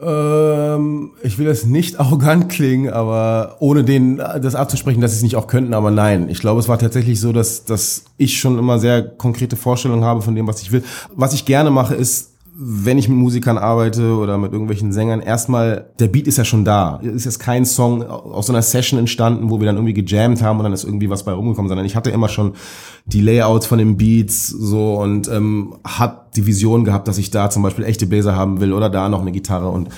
Ähm, ich will das nicht arrogant klingen, aber ohne den das abzusprechen, dass sie es nicht auch könnten, aber nein. Ich glaube, es war tatsächlich so, dass, dass ich schon immer sehr konkrete Vorstellungen habe von dem, was ich will. Was ich gerne mache, ist wenn ich mit Musikern arbeite oder mit irgendwelchen Sängern, erstmal, der Beat ist ja schon da. Ist jetzt kein Song aus so einer Session entstanden, wo wir dann irgendwie gejammt haben und dann ist irgendwie was bei rumgekommen, sondern ich hatte immer schon die Layouts von den Beats so und ähm, hat die Vision gehabt, dass ich da zum Beispiel echte Bläser haben will oder da noch eine Gitarre und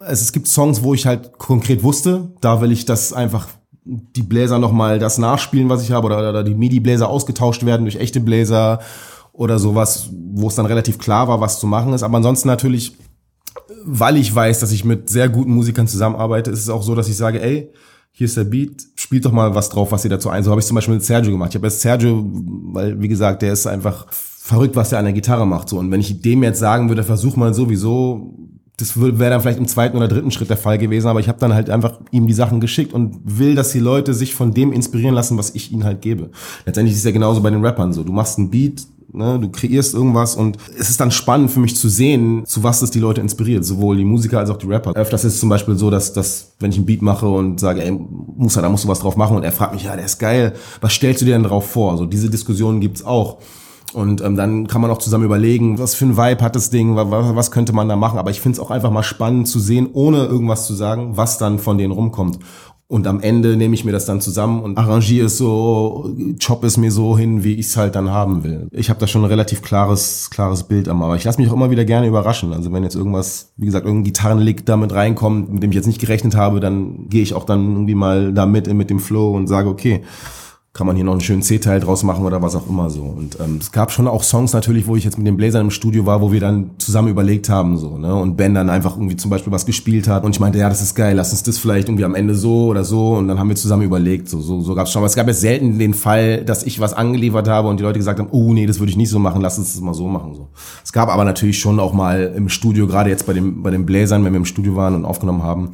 es, es gibt Songs, wo ich halt konkret wusste, da will ich das einfach die Bläser nochmal das nachspielen, was ich habe, oder, oder die MIDI-Bläser ausgetauscht werden durch echte Bläser oder sowas, wo es dann relativ klar war, was zu machen ist. Aber ansonsten natürlich, weil ich weiß, dass ich mit sehr guten Musikern zusammenarbeite, ist es auch so, dass ich sage, ey, hier ist der Beat, spielt doch mal was drauf, was ihr dazu ein. So habe ich zum Beispiel mit Sergio gemacht. Ich habe jetzt Sergio, weil, wie gesagt, der ist einfach verrückt, was der an der Gitarre macht. So. Und wenn ich dem jetzt sagen würde, versuch mal sowieso, das wäre dann vielleicht im zweiten oder dritten Schritt der Fall gewesen, aber ich habe dann halt einfach ihm die Sachen geschickt und will, dass die Leute sich von dem inspirieren lassen, was ich ihnen halt gebe. Letztendlich ist es ja genauso bei den Rappern so. Du machst einen Beat, Ne? Du kreierst irgendwas und es ist dann spannend für mich zu sehen, zu was es die Leute inspiriert, sowohl die Musiker als auch die Rapper. Öfters ist es zum Beispiel so, dass, dass wenn ich einen Beat mache und sage, ey, Musa, da musst du was drauf machen und er fragt mich, ja, der ist geil, was stellst du dir denn drauf vor? Also diese Diskussionen gibt's auch. Und ähm, dann kann man auch zusammen überlegen, was für ein Vibe hat das Ding, was, was könnte man da machen. Aber ich finde es auch einfach mal spannend zu sehen, ohne irgendwas zu sagen, was dann von denen rumkommt. Und am Ende nehme ich mir das dann zusammen und arrangiere es so, chop es mir so hin, wie ich es halt dann haben will. Ich habe da schon ein relativ klares, klares Bild am, aber ich lasse mich auch immer wieder gerne überraschen. Also wenn jetzt irgendwas, wie gesagt, irgendein Gitarrenlick damit reinkommt, mit dem ich jetzt nicht gerechnet habe, dann gehe ich auch dann irgendwie mal da mit, mit dem Flow und sage, okay, kann man hier noch einen schönen C-Teil draus machen oder was auch immer so. Und ähm, es gab schon auch Songs natürlich, wo ich jetzt mit den Bläsern im Studio war, wo wir dann zusammen überlegt haben so, ne? Und Ben dann einfach irgendwie zum Beispiel was gespielt hat und ich meinte, ja, das ist geil, lass uns das vielleicht irgendwie am Ende so oder so und dann haben wir zusammen überlegt, so so, so gab es schon. Aber es gab jetzt selten den Fall, dass ich was angeliefert habe und die Leute gesagt haben, oh nee, das würde ich nicht so machen, lass uns das mal so machen so. Es gab aber natürlich schon auch mal im Studio, gerade jetzt bei dem bei den Bläsern, wenn wir im Studio waren und aufgenommen haben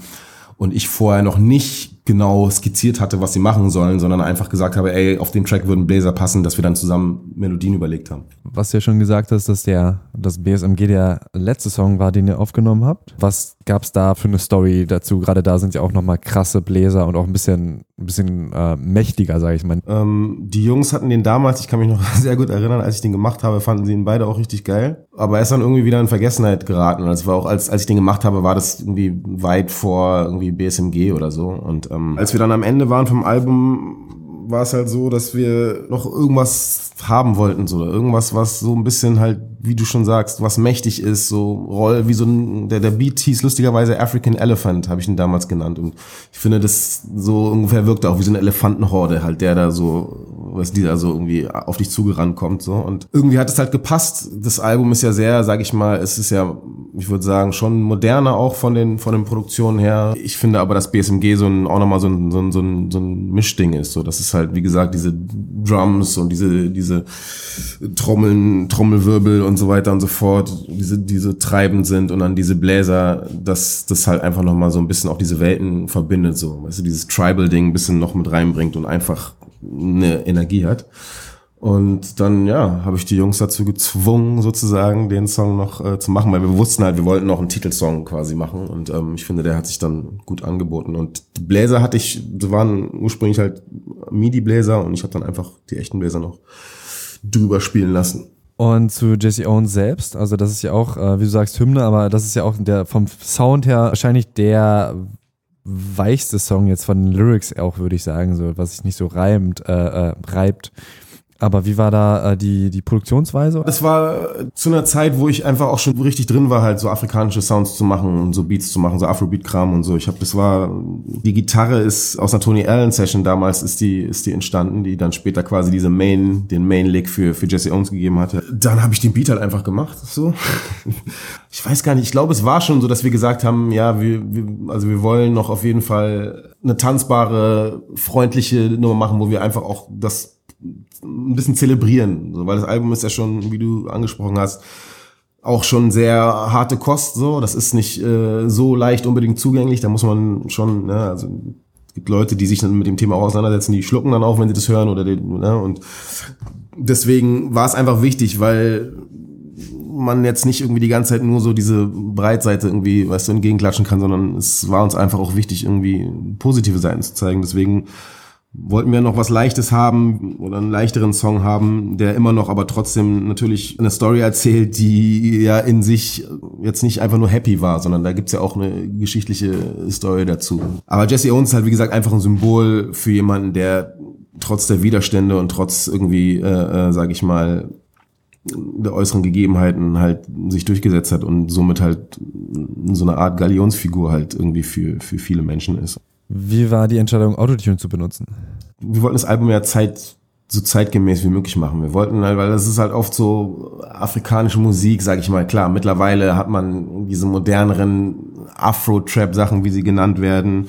und ich vorher noch nicht genau skizziert hatte, was sie machen sollen, sondern einfach gesagt habe, ey, auf den Track würden Bläser passen, dass wir dann zusammen Melodien überlegt haben. Was du ja schon gesagt hast, dass der das BSMG der letzte Song war, den ihr aufgenommen habt. Was gab's da für eine Story dazu? Gerade da sind ja auch nochmal krasse Bläser und auch ein bisschen, ein bisschen äh, mächtiger, sage ich mal. Ähm, die Jungs hatten den damals, ich kann mich noch sehr gut erinnern, als ich den gemacht habe, fanden sie ihn beide auch richtig geil. Aber er ist dann irgendwie wieder in Vergessenheit geraten. Also war auch, als, als ich den gemacht habe, war das irgendwie weit vor irgendwie BSMG oder so. Und ähm, als wir dann am Ende waren vom Album, war es halt so, dass wir noch irgendwas haben wollten, so irgendwas, was so ein bisschen halt, wie du schon sagst, was mächtig ist, so Roll, wie so ein, der, der Beat hieß lustigerweise African Elephant, habe ich ihn damals genannt. Und ich finde, das so ungefähr wirkte auch wie so eine Elefantenhorde, halt, der da so, was die da so irgendwie auf dich zugerannt kommt, so. Und irgendwie hat es halt gepasst. Das Album ist ja sehr, sag ich mal, es ist ja, ich würde sagen, schon moderner auch von den, von den Produktionen her. Ich finde aber, dass BSMG so ein, auch nochmal so ein, so ein, so ein, so ein Mischding ist, so. Das ist halt, wie gesagt, diese Drums und diese, diese Trommeln, Trommelwirbel und so weiter und so fort, diese, diese treibend sind und dann diese Bläser, dass das halt einfach nochmal so ein bisschen auch diese Welten verbindet, so, weißt du, dieses Tribal-Ding ein bisschen noch mit reinbringt und einfach eine Energie hat. Und dann, ja, habe ich die Jungs dazu gezwungen, sozusagen den Song noch äh, zu machen, weil wir wussten halt, wir wollten noch einen Titelsong quasi machen. Und ähm, ich finde, der hat sich dann gut angeboten. Und die Bläser hatte ich, das waren ursprünglich halt MIDI-Bläser und ich habe dann einfach die echten Bläser noch drüber spielen lassen. Und zu Jesse Owens selbst, also das ist ja auch, äh, wie du sagst, Hymne, aber das ist ja auch der vom Sound her wahrscheinlich der weichste Song jetzt von den Lyrics auch, würde ich sagen, so was sich nicht so reimt, äh, äh, reibt. Aber wie war da äh, die, die Produktionsweise? Das war äh, zu einer Zeit, wo ich einfach auch schon richtig drin war, halt so afrikanische Sounds zu machen und so Beats zu machen, so Afrobeat-Kram und so. Ich habe, das war, die Gitarre ist aus einer Tony Allen Session damals ist die, ist die entstanden, die dann später quasi diese Main, den Main-Lick für, für Jesse Owens gegeben hatte. Dann habe ich den Beat halt einfach gemacht, so. Ich weiß gar nicht, ich glaube, es war schon so, dass wir gesagt haben, ja, wir, wir, also wir wollen noch auf jeden Fall eine tanzbare, freundliche Nummer machen, wo wir einfach auch das ein bisschen zelebrieren, so, weil das Album ist ja schon, wie du angesprochen hast, auch schon sehr harte Kost, so. Das ist nicht äh, so leicht unbedingt zugänglich. Da muss man schon, ne, also es gibt Leute, die sich dann mit dem Thema auseinandersetzen, die schlucken dann auch, wenn sie das hören oder den, ne, und deswegen war es einfach wichtig, weil man jetzt nicht irgendwie die ganze Zeit nur so diese Breitseite irgendwie, weißt du, entgegenklatschen kann, sondern es war uns einfach auch wichtig, irgendwie positive Seiten zu zeigen. Deswegen wollten wir noch was Leichtes haben oder einen leichteren Song haben, der immer noch aber trotzdem natürlich eine Story erzählt, die ja in sich jetzt nicht einfach nur happy war, sondern da gibt's ja auch eine geschichtliche Story dazu. Aber Jesse Owens ist halt wie gesagt einfach ein Symbol für jemanden, der trotz der Widerstände und trotz irgendwie, äh, äh, sag ich mal, der äußeren Gegebenheiten halt sich durchgesetzt hat und somit halt so eine Art Galionsfigur halt irgendwie für, für viele Menschen ist. Wie war die Entscheidung, Autotune zu benutzen? Wir wollten das Album ja Zeit, so zeitgemäß wie möglich machen. Wir wollten halt, weil das ist halt oft so afrikanische Musik, sag ich mal. Klar, mittlerweile hat man diese moderneren Afro-Trap-Sachen, wie sie genannt werden,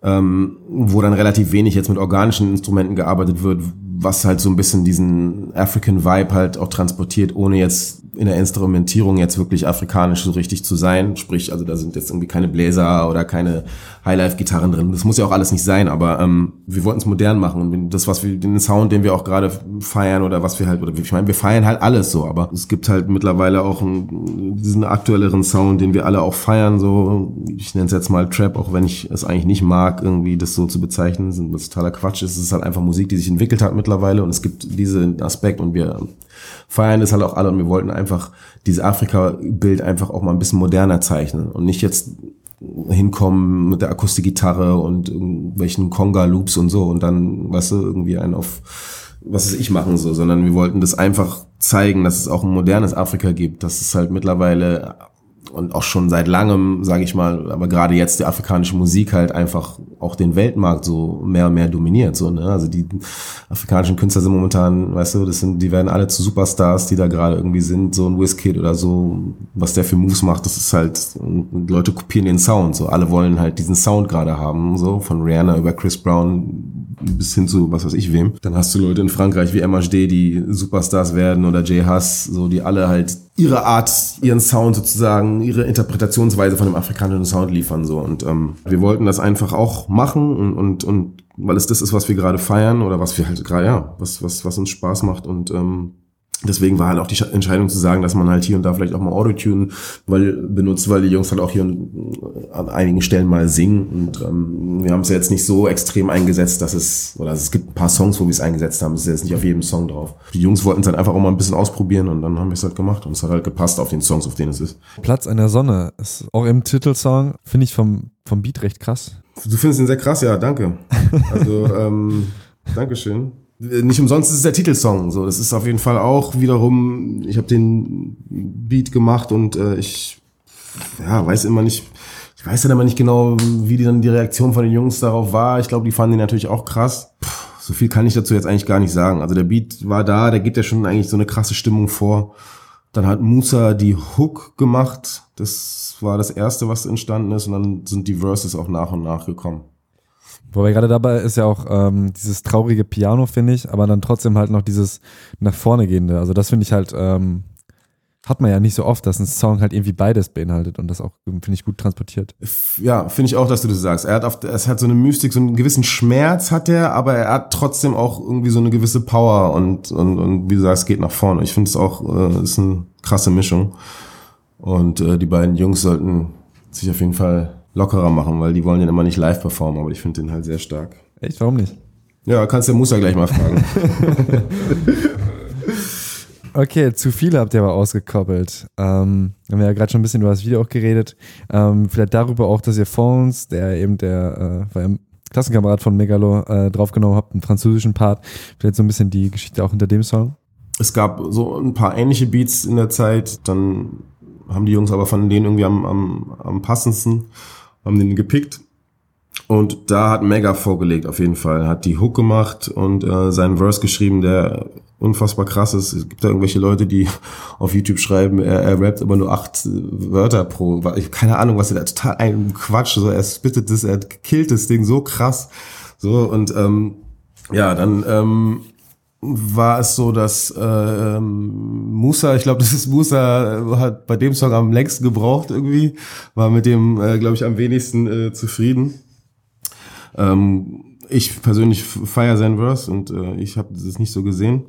ähm, wo dann relativ wenig jetzt mit organischen Instrumenten gearbeitet wird, was halt so ein bisschen diesen African Vibe halt auch transportiert, ohne jetzt in der Instrumentierung jetzt wirklich afrikanisch so richtig zu sein. Sprich, also da sind jetzt irgendwie keine Bläser oder keine Highlife-Gitarren drin. Das muss ja auch alles nicht sein, aber ähm, wir wollten es modern machen. Und das, was wir, den Sound, den wir auch gerade feiern oder was wir halt, oder ich meine, wir feiern halt alles so, aber es gibt halt mittlerweile auch einen, diesen aktuelleren Sound, den wir alle auch feiern, so, ich nenne es jetzt mal Trap, auch wenn ich es eigentlich nicht mag, irgendwie das so zu bezeichnen, das totaler Quatsch ist. Es ist halt einfach Musik, die sich entwickelt hat mittlerweile und es gibt diesen Aspekt und wir feiern das halt auch alle und wir wollten einfach dieses Afrika-Bild einfach auch mal ein bisschen moderner zeichnen und nicht jetzt hinkommen mit der Akustikgitarre und irgendwelchen Conga-Loops und so und dann, weißt du, irgendwie einen auf was weiß ich machen so, sondern wir wollten das einfach zeigen, dass es auch ein modernes Afrika gibt, dass es halt mittlerweile und auch schon seit langem, sage ich mal, aber gerade jetzt die afrikanische Musik halt einfach auch den Weltmarkt so mehr und mehr dominiert. So, ne? Also die afrikanischen Künstler sind momentan, weißt du, das sind, die werden alle zu Superstars, die da gerade irgendwie sind, so ein Wizkid oder so, was der für Moves macht, das ist halt, Leute kopieren den Sound. So, alle wollen halt diesen Sound gerade haben, so von Rihanna über Chris Brown bis hin zu was weiß ich wem. Dann hast du Leute in Frankreich wie MHD, die Superstars werden oder Jay Huss, so die alle halt ihre Art, ihren Sound sozusagen, ihre Interpretationsweise von dem afrikanischen Sound liefern so und ähm, wir wollten das einfach auch machen und und, und weil es das ist, was wir gerade feiern oder was wir halt gerade ja, was was was uns Spaß macht und ähm, Deswegen war halt auch die Entscheidung zu sagen, dass man halt hier und da vielleicht auch mal Autotune weil, benutzt, weil die Jungs halt auch hier an einigen Stellen mal singen. Und ähm, wir haben es ja jetzt nicht so extrem eingesetzt, dass es, oder es gibt ein paar Songs, wo wir es eingesetzt haben, es ist jetzt nicht auf jedem Song drauf. Die Jungs wollten es halt einfach auch mal ein bisschen ausprobieren und dann haben wir es halt gemacht und es hat halt gepasst auf den Songs, auf denen es ist. Platz in der Sonne ist auch im Titelsong, finde ich vom, vom Beat recht krass. Du findest ihn sehr krass, ja, danke. Also, ähm, Dankeschön nicht umsonst ist es der Titelsong. So, das ist auf jeden Fall auch wiederum. Ich habe den Beat gemacht und äh, ich ja, weiß immer nicht. Ich weiß dann immer nicht genau, wie die dann die Reaktion von den Jungs darauf war. Ich glaube, die fanden den natürlich auch krass. Puh, so viel kann ich dazu jetzt eigentlich gar nicht sagen. Also der Beat war da, der gibt ja schon eigentlich so eine krasse Stimmung vor. Dann hat Musa die Hook gemacht. Das war das erste, was entstanden ist. Und dann sind die Verses auch nach und nach gekommen. Wobei gerade dabei ist ja auch ähm, dieses traurige Piano, finde ich, aber dann trotzdem halt noch dieses nach vorne gehende. Also das finde ich halt, ähm, hat man ja nicht so oft, dass ein Song halt irgendwie beides beinhaltet und das auch, finde ich, gut transportiert. Ja, finde ich auch, dass du das sagst. Er hat auf, es hat so eine Mystik, so einen gewissen Schmerz hat er, aber er hat trotzdem auch irgendwie so eine gewisse Power und, und, und wie du sagst, geht nach vorne. Ich finde es auch, äh, ist eine krasse Mischung. Und äh, die beiden Jungs sollten sich auf jeden Fall lockerer machen, weil die wollen den immer nicht live performen, aber ich finde den halt sehr stark. Echt? Warum nicht? Ja, kannst du Musa gleich mal fragen. okay, zu viele habt ihr aber ausgekoppelt. Ähm, haben wir ja gerade schon ein bisschen über das Video auch geredet. Ähm, vielleicht darüber auch, dass ihr Phones, der eben der äh, war Klassenkamerad von Megalo, äh, draufgenommen habt, einen französischen Part. Vielleicht so ein bisschen die Geschichte auch hinter dem Song. Es gab so ein paar ähnliche Beats in der Zeit, dann haben die Jungs aber von denen irgendwie am, am, am passendsten haben den gepickt. Und da hat Mega vorgelegt, auf jeden Fall. Hat die Hook gemacht und äh, seinen Verse geschrieben, der unfassbar krass ist. Es gibt da irgendwelche Leute, die auf YouTube schreiben, er, er rappt immer nur acht Wörter pro. Ich keine Ahnung, was er da total ein Quatsch. So, er spittet das, er killt das Ding so krass. So, und ähm, ja, dann ähm, war es so, dass äh, Musa, ich glaube, das ist Musa, hat bei dem Song am längsten gebraucht irgendwie, war mit dem, äh, glaube ich, am wenigsten äh, zufrieden. Ähm, ich persönlich feiere seinen Verse und äh, ich habe das nicht so gesehen.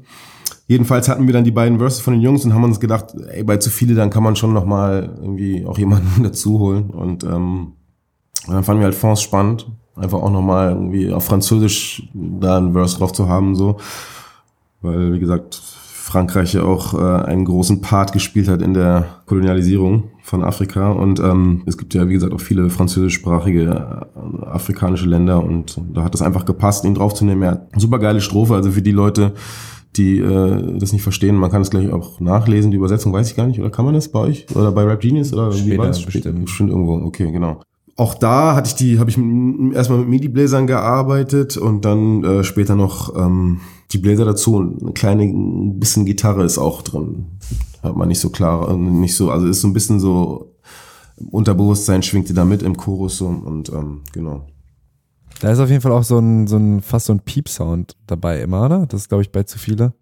Jedenfalls hatten wir dann die beiden Verses von den Jungs und haben uns gedacht, ey, bei zu viele, dann kann man schon noch mal irgendwie auch jemanden dazu holen. Und ähm, dann fanden wir halt Fonds spannend, einfach auch noch mal irgendwie auf Französisch da einen Verse drauf zu haben, so weil, wie gesagt, Frankreich ja auch äh, einen großen Part gespielt hat in der Kolonialisierung von Afrika. Und ähm, es gibt ja, wie gesagt, auch viele französischsprachige äh, afrikanische Länder und da hat es einfach gepasst, ihn draufzunehmen. Er hat super geile Strophe, also für die Leute, die äh, das nicht verstehen, man kann es gleich auch nachlesen. Die Übersetzung weiß ich gar nicht, oder kann man das bei euch? Oder bei Rap Genius? Oder Später, wie war das? Bestimmt. bestimmt irgendwo, okay, genau auch da hatte ich die, habe ich erstmal mit MIDI-Bläsern gearbeitet und dann äh, später noch ähm, die Bläser dazu und ein bisschen Gitarre ist auch drin. Hat man nicht so klar, äh, nicht so, also ist so ein bisschen so Unterbewusstsein schwingte da mit im Chorus so und ähm, genau. Da ist auf jeden Fall auch so ein, so ein fast so ein Piep-Sound dabei immer, oder? Das ist, glaube ich, bei zu viele.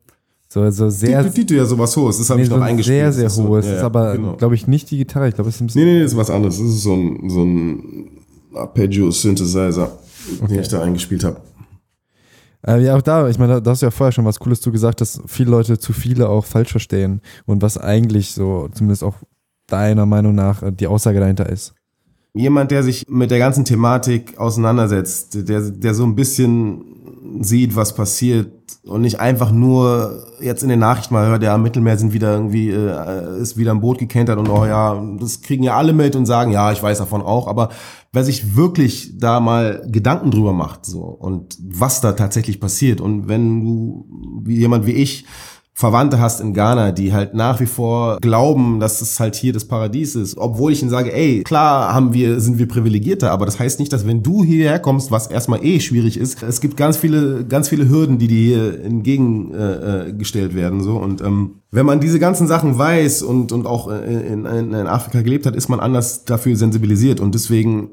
So, so sehr. Die, die, ja sowas hohes, das habe nee, ich noch so eingespielt. Sehr, sehr hohes. Das ist, ja, aber, genau. glaube ich, nicht die Gitarre. Ich glaube, es ist ein bisschen. Nee, nee, das ist was anderes. Das ist so ein, so ein Arpeggio Synthesizer, okay. den ich da eingespielt habe. Äh, ja, auch da, ich meine, da hast du ja vorher schon was Cooles zu gesagt, dass viele Leute zu viele auch falsch verstehen und was eigentlich so, zumindest auch deiner Meinung nach, äh, die Aussage dahinter ist. Jemand, der sich mit der ganzen Thematik auseinandersetzt, der, der so ein bisschen sieht, was passiert und nicht einfach nur jetzt in den Nachrichten mal hört, ja, Mittelmeer sind wieder irgendwie, äh, ist wieder ein Boot gekentert und oh ja, das kriegen ja alle mit und sagen, ja, ich weiß davon auch, aber wer sich wirklich da mal Gedanken drüber macht, so, und was da tatsächlich passiert und wenn du, wie jemand wie ich, Verwandte hast in Ghana, die halt nach wie vor glauben, dass es halt hier das Paradies ist, obwohl ich ihnen sage, ey, klar haben wir, sind wir privilegierter, aber das heißt nicht, dass wenn du hierher kommst, was erstmal eh schwierig ist, es gibt ganz viele, ganz viele Hürden, die dir hier entgegengestellt äh, werden, so. Und ähm, wenn man diese ganzen Sachen weiß und, und auch in, in, in Afrika gelebt hat, ist man anders dafür sensibilisiert. Und deswegen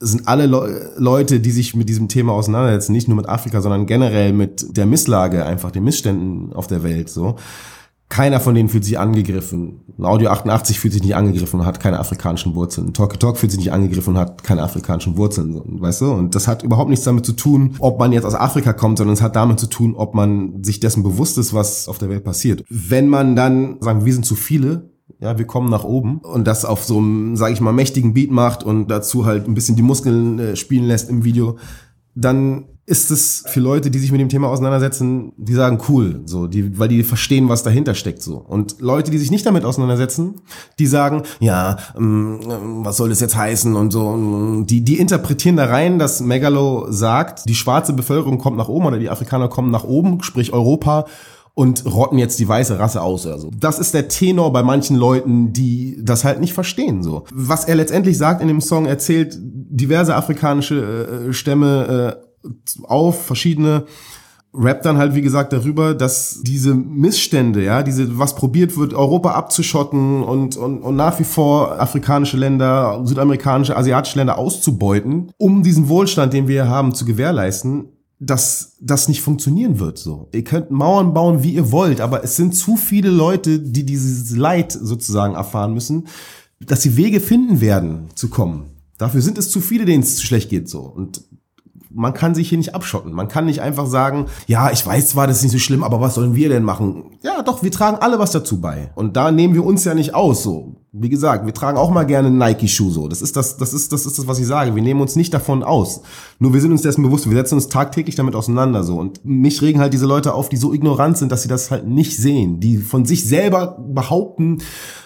sind alle Le Leute, die sich mit diesem Thema auseinandersetzen, nicht nur mit Afrika, sondern generell mit der Misslage, einfach den Missständen auf der Welt, so. Keiner von denen fühlt sich angegriffen. Ein Audio 88 fühlt sich nicht angegriffen und hat keine afrikanischen Wurzeln. Talk Talk fühlt sich nicht angegriffen und hat keine afrikanischen Wurzeln, weißt du? Und das hat überhaupt nichts damit zu tun, ob man jetzt aus Afrika kommt, sondern es hat damit zu tun, ob man sich dessen bewusst ist, was auf der Welt passiert. Wenn man dann sagen, wir sind zu viele, ja, wir kommen nach oben. Und das auf so einem, sage ich mal, mächtigen Beat macht und dazu halt ein bisschen die Muskeln äh, spielen lässt im Video, dann ist es für Leute, die sich mit dem Thema auseinandersetzen, die sagen cool, so, die, weil die verstehen, was dahinter steckt, so. Und Leute, die sich nicht damit auseinandersetzen, die sagen, ja, ähm, was soll das jetzt heißen und so, die, die interpretieren da rein, dass Megalo sagt, die schwarze Bevölkerung kommt nach oben oder die Afrikaner kommen nach oben, sprich Europa und rotten jetzt die weiße Rasse aus oder so. Das ist der Tenor bei manchen Leuten, die das halt nicht verstehen so. Was er letztendlich sagt in dem Song, erzählt diverse afrikanische äh, Stämme äh, auf, verschiedene rappt dann halt wie gesagt darüber, dass diese Missstände, ja, diese was probiert wird, Europa abzuschotten und und, und nach wie vor afrikanische Länder, südamerikanische, asiatische Länder auszubeuten, um diesen Wohlstand, den wir haben, zu gewährleisten, dass das nicht funktionieren wird so. Ihr könnt Mauern bauen, wie ihr wollt, aber es sind zu viele Leute, die dieses Leid sozusagen erfahren müssen, dass sie Wege finden werden zu kommen. Dafür sind es zu viele, denen es zu schlecht geht so. Und man kann sich hier nicht abschotten. Man kann nicht einfach sagen, ja, ich weiß zwar, das ist nicht so schlimm, aber was sollen wir denn machen? Ja, doch, wir tragen alle was dazu bei. Und da nehmen wir uns ja nicht aus, so. Wie gesagt, wir tragen auch mal gerne Nike-Schuh, so. Das ist das, das ist, das ist das, was ich sage. Wir nehmen uns nicht davon aus. Nur wir sind uns dessen bewusst. Wir setzen uns tagtäglich damit auseinander, so. Und mich regen halt diese Leute auf, die so ignorant sind, dass sie das halt nicht sehen. Die von sich selber behaupten,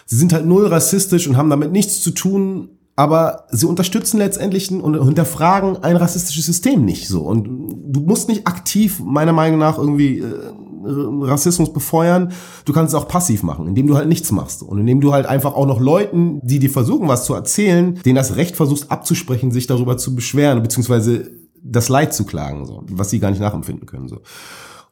sie sind halt null rassistisch und haben damit nichts zu tun, aber sie unterstützen letztendlich und hinterfragen ein rassistisches System nicht so. Und du musst nicht aktiv, meiner Meinung nach, irgendwie äh, Rassismus befeuern. Du kannst es auch passiv machen, indem du halt nichts machst. Und indem du halt einfach auch noch Leuten, die dir versuchen, was zu erzählen, denen das Recht versuchst abzusprechen, sich darüber zu beschweren, beziehungsweise das Leid zu klagen, so, was sie gar nicht nachempfinden können. So.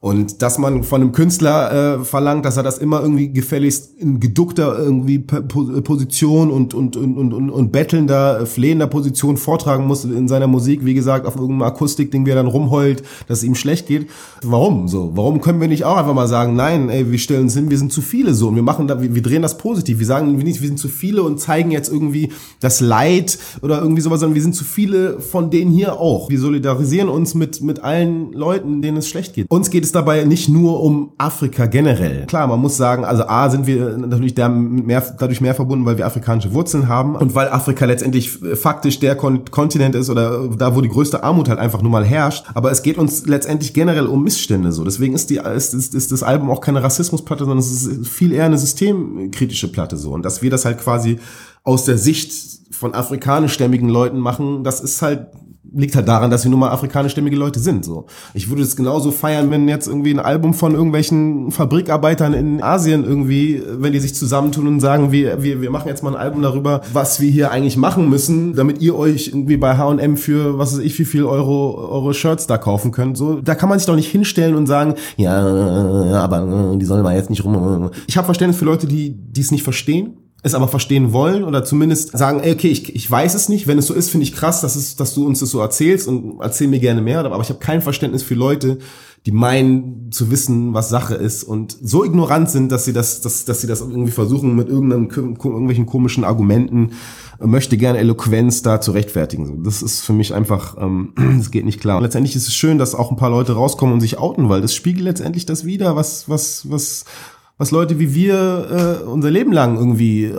Und dass man von einem Künstler äh, verlangt, dass er das immer irgendwie gefälligst in geduckter irgendwie äh, Position und und und und und, und bettelnder, äh, flehender Position vortragen muss in seiner Musik, wie gesagt, auf irgendeinem Akustikding, wie er dann rumheult, dass es ihm schlecht geht. Warum so? Warum können wir nicht auch einfach mal sagen, nein, ey, wir stellen uns hin, wir sind zu viele so und wir machen da wir, wir drehen das positiv. Wir sagen nicht, wir sind zu viele und zeigen jetzt irgendwie das Leid oder irgendwie sowas, sondern wir sind zu viele von denen hier auch. Wir solidarisieren uns mit mit allen Leuten, denen es schlecht geht. Uns geht es dabei nicht nur um Afrika generell. Klar, man muss sagen, also A sind wir natürlich mehr, dadurch mehr verbunden, weil wir afrikanische Wurzeln haben und weil Afrika letztendlich faktisch der Kon Kontinent ist oder da, wo die größte Armut halt einfach nur mal herrscht. Aber es geht uns letztendlich generell um Missstände so. Deswegen ist, die, ist, ist, ist das Album auch keine Rassismusplatte, sondern es ist viel eher eine systemkritische Platte so. Und dass wir das halt quasi aus der Sicht von afrikanischstämmigen Leuten machen, das ist halt liegt halt daran, dass wir nun mal afrikanischstämmige Leute sind. So, ich würde es genauso feiern, wenn jetzt irgendwie ein Album von irgendwelchen Fabrikarbeitern in Asien irgendwie, wenn die sich zusammentun und sagen, wir wir wir machen jetzt mal ein Album darüber, was wir hier eigentlich machen müssen, damit ihr euch irgendwie bei H&M für was weiß ich wie viel Euro eure Shirts da kaufen könnt. So, da kann man sich doch nicht hinstellen und sagen, ja, aber die sollen mal jetzt nicht rum. Ich habe Verständnis für Leute, die die es nicht verstehen es aber verstehen wollen oder zumindest sagen, ey, okay, ich, ich weiß es nicht. Wenn es so ist, finde ich krass, dass, es, dass du uns das so erzählst und erzähl mir gerne mehr. Aber ich habe kein Verständnis für Leute, die meinen zu wissen, was Sache ist und so ignorant sind, dass sie das, dass, dass sie das irgendwie versuchen mit irgendeinem, irgendwelchen komischen Argumenten, möchte gerne Eloquenz da zu rechtfertigen. Das ist für mich einfach, ähm, das geht nicht klar. Und letztendlich ist es schön, dass auch ein paar Leute rauskommen und sich outen, weil das spiegelt letztendlich das wieder, was, was, was was Leute wie wir äh, unser Leben lang irgendwie, äh,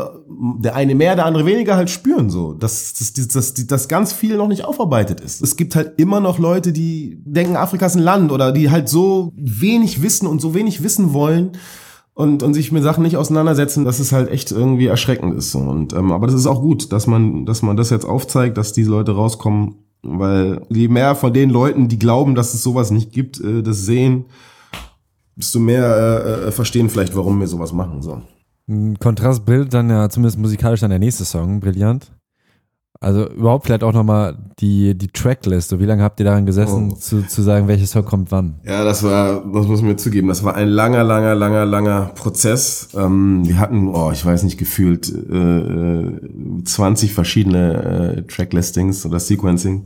der eine mehr, der andere weniger halt spüren, so, dass, dass, dass, dass, ganz viel noch nicht aufarbeitet ist. Es gibt halt immer noch Leute, die denken, Afrika ist ein Land oder die halt so wenig wissen und so wenig wissen wollen und, und sich mit Sachen nicht auseinandersetzen, dass es halt echt irgendwie erschreckend ist. Und, ähm, aber das ist auch gut, dass man, dass man das jetzt aufzeigt, dass diese Leute rauskommen, weil je mehr von den Leuten, die glauben, dass es sowas nicht gibt, äh, das sehen, desto mehr äh, äh, verstehen vielleicht, warum wir sowas machen. So. Ein Kontrast bildet dann ja zumindest musikalisch dann der nächste Song, brillant. Also überhaupt vielleicht auch nochmal die, die Tracklist. So, wie lange habt ihr daran gesessen, oh. zu, zu sagen, welches Song kommt wann? Ja, das war, das muss man mir zugeben, das war ein langer, langer, langer, langer Prozess. Ähm, wir hatten, oh, ich weiß nicht, gefühlt äh, 20 verschiedene äh, Tracklistings oder Sequencing.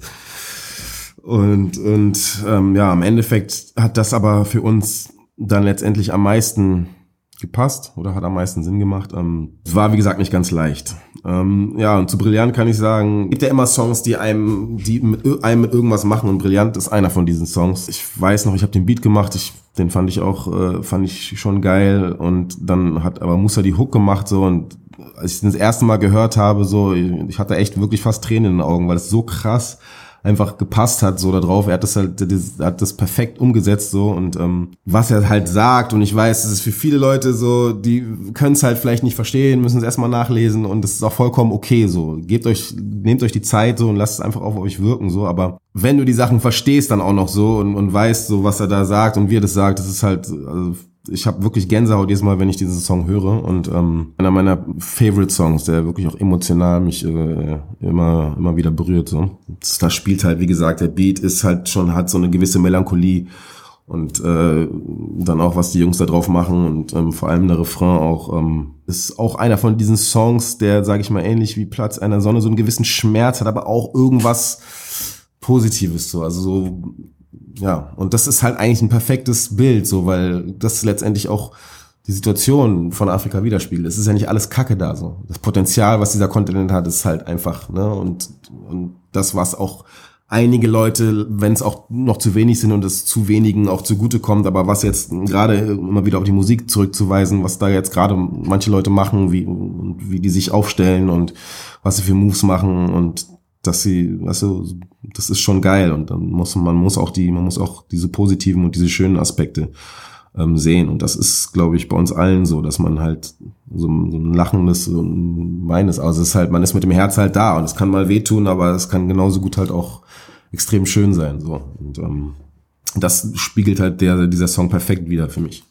Und, und ähm, ja, im Endeffekt hat das aber für uns dann letztendlich am meisten gepasst oder hat am meisten Sinn gemacht. Ähm, war wie gesagt nicht ganz leicht. Ähm, ja, und zu Brillant kann ich sagen, gibt ja immer Songs, die einem, die mit, einem mit irgendwas machen und Brillant ist einer von diesen Songs. Ich weiß noch, ich habe den Beat gemacht, ich, den fand ich auch, äh, fand ich schon geil und dann hat aber Musa die Hook gemacht so und als ich den das erste Mal gehört habe, so, ich hatte echt wirklich fast Tränen in den Augen, weil es so krass einfach gepasst hat so da drauf. Er hat das halt, das, hat das perfekt umgesetzt so und ähm, was er halt sagt und ich weiß, es ist für viele Leute so, die können es halt vielleicht nicht verstehen, müssen es erstmal nachlesen und das ist auch vollkommen okay so. Gebt euch, nehmt euch die Zeit so und lasst es einfach auf euch wirken so, aber wenn du die Sachen verstehst dann auch noch so und, und weißt so, was er da sagt und wie er das sagt, das ist halt, also ich habe wirklich Gänsehaut jedes Mal, wenn ich diesen Song höre und ähm, einer meiner Favorite Songs, der wirklich auch emotional mich äh, immer immer wieder berührt. So. Das spielt halt, wie gesagt, der Beat ist halt schon hat so eine gewisse Melancholie und äh, dann auch was die Jungs da drauf machen und ähm, vor allem der Refrain auch ähm, ist auch einer von diesen Songs, der, sage ich mal, ähnlich wie Platz einer Sonne so einen gewissen Schmerz hat, aber auch irgendwas Positives so, also so ja, und das ist halt eigentlich ein perfektes Bild, so, weil das letztendlich auch die Situation von Afrika widerspiegelt. Es ist ja nicht alles Kacke da, so. Das Potenzial, was dieser Kontinent hat, ist halt einfach, ne, und, und das, was auch einige Leute, wenn es auch noch zu wenig sind und es zu wenigen auch zugute kommt, aber was jetzt gerade immer wieder auf die Musik zurückzuweisen, was da jetzt gerade manche Leute machen, wie, wie die sich aufstellen und was sie für Moves machen und dass sie, weißt du, das ist schon geil und dann muss man muss auch die, man muss auch diese positiven und diese schönen Aspekte ähm, sehen und das ist, glaube ich, bei uns allen so, dass man halt so, so ein lachendes, so ein weines, also es ist halt, man ist mit dem Herz halt da und es kann mal wehtun, aber es kann genauso gut halt auch extrem schön sein, so und ähm, das spiegelt halt der dieser Song perfekt wieder für mich.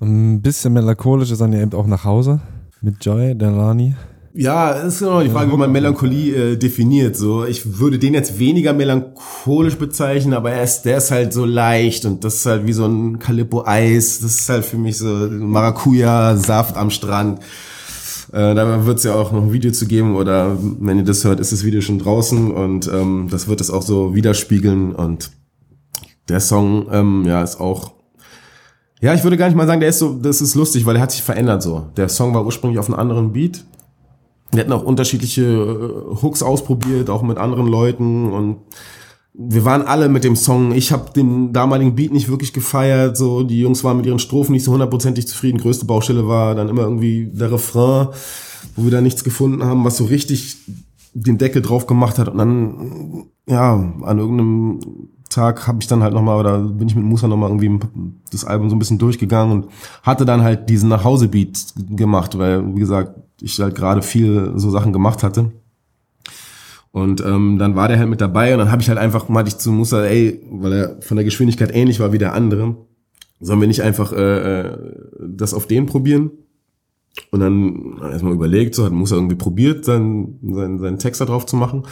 Ein bisschen melancholisch ist dann ja eben auch nach Hause mit Joy Delani. Ja, ist genau die Frage, wie man Melancholie äh, definiert. So, ich würde den jetzt weniger melancholisch bezeichnen, aber er ist, der ist halt so leicht und das ist halt wie so ein Calippo-Eis. Das ist halt für mich so Maracuja-Saft am Strand. Äh, da wird es ja auch noch ein Video zu geben oder wenn ihr das hört, ist das Video schon draußen und ähm, das wird es auch so widerspiegeln und der Song, ähm, ja, ist auch ja, ich würde gar nicht mal sagen, der ist so, das ist lustig, weil er hat sich verändert so. Der Song war ursprünglich auf einem anderen Beat wir hatten auch unterschiedliche äh, Hooks ausprobiert, auch mit anderen Leuten und wir waren alle mit dem Song. Ich habe den damaligen Beat nicht wirklich gefeiert. So die Jungs waren mit ihren Strophen nicht so hundertprozentig zufrieden. Größte Baustelle war dann immer irgendwie der Refrain, wo wir da nichts gefunden haben, was so richtig den Deckel drauf gemacht hat. Und dann ja an irgendeinem Tag habe ich dann halt nochmal oder bin ich mit Musa nochmal irgendwie das Album so ein bisschen durchgegangen und hatte dann halt diesen Nachhause-Beat gemacht, weil wie gesagt ich halt gerade viel so Sachen gemacht hatte. Und ähm, dann war der halt mit dabei und dann habe ich halt einfach, meinte ich zu Musa, ey, weil er von der Geschwindigkeit ähnlich war wie der andere, sollen wir nicht einfach äh, äh das auf den probieren? Und dann erstmal überlegt, so hat Musa irgendwie probiert, seinen, seinen, seinen Text da drauf zu machen.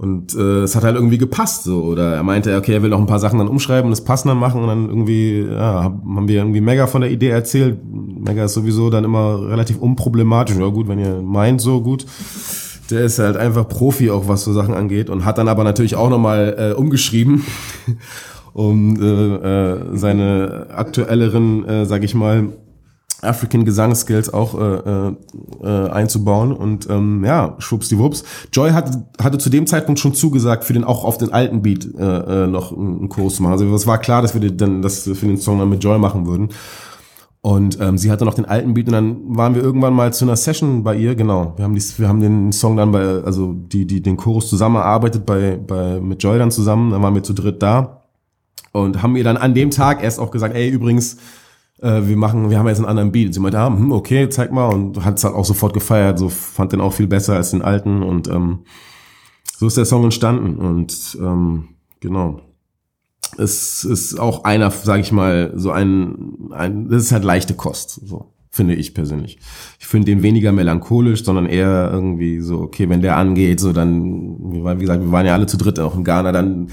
Und äh, es hat halt irgendwie gepasst so. Oder er meinte, okay, er will noch ein paar Sachen dann umschreiben und das passender machen. Und dann irgendwie, ja, haben wir irgendwie mega von der Idee erzählt. Mega ist sowieso dann immer relativ unproblematisch. Ja gut, wenn ihr meint, so gut. Der ist halt einfach Profi, auch was so Sachen angeht. Und hat dann aber natürlich auch nochmal äh, umgeschrieben, um äh, äh, seine aktuelleren, äh, sag ich mal, African Gesangskills auch äh, äh, einzubauen und ähm, ja, schwuppsdiwupps. Joy hatte, hatte zu dem Zeitpunkt schon zugesagt, für den auch auf den alten Beat äh, äh, noch einen Kurs zu machen. Also es war klar, dass wir dann, dass wir den Song dann mit Joy machen würden. Und ähm, sie hatte noch den alten Beat und dann waren wir irgendwann mal zu einer Session bei ihr, genau. Wir haben, die, wir haben den Song dann bei, also die, die, den Chorus zusammengearbeitet bei, bei, mit Joy dann zusammen, dann waren wir zu dritt da und haben ihr dann an dem Tag erst auch gesagt, ey, übrigens, äh, wir machen, wir haben jetzt einen anderen Beat. Und sie meinte, ah, hm, okay, zeig mal. Und hat es dann auch sofort gefeiert, so fand den auch viel besser als den alten. Und ähm, so ist der Song entstanden. Und ähm, genau. Es ist auch einer, sage ich mal, so ein, ein, das ist halt leichte Kost, so finde ich persönlich. Ich finde den weniger melancholisch, sondern eher irgendwie so, okay, wenn der angeht, so dann, wie gesagt, wir waren ja alle zu dritt auch in Ghana, dann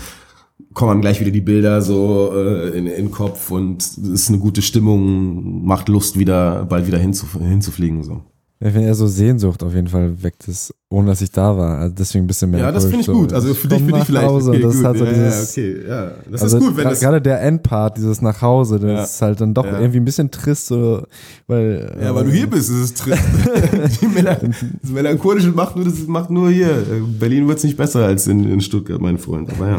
kommen gleich wieder die Bilder so äh, in, in den Kopf und es ist eine gute Stimmung, macht Lust wieder bald wieder hinzuf hinzufliegen so. Ja, wenn er so Sehnsucht auf jeden Fall weckt es, ohne dass ich da war. Also deswegen ein bisschen mehr. Ja, das finde ich so. gut. Also für dich finde ich vielleicht. Hause, okay, das gut. Hat so ja, dieses, ja, okay, ja. Das also ist gut, wenn das. Gerade der Endpart, dieses nach Hause, das Ja. ist halt dann doch Ja. irgendwie ein bisschen trist, so, weil. Ja, weil du äh, hier bist, ist es trist. Die Melan das Melancholische macht nur, das macht nur hier. Berlin wird's nicht besser als in, in Stuttgart, mein Freund. Aber ja,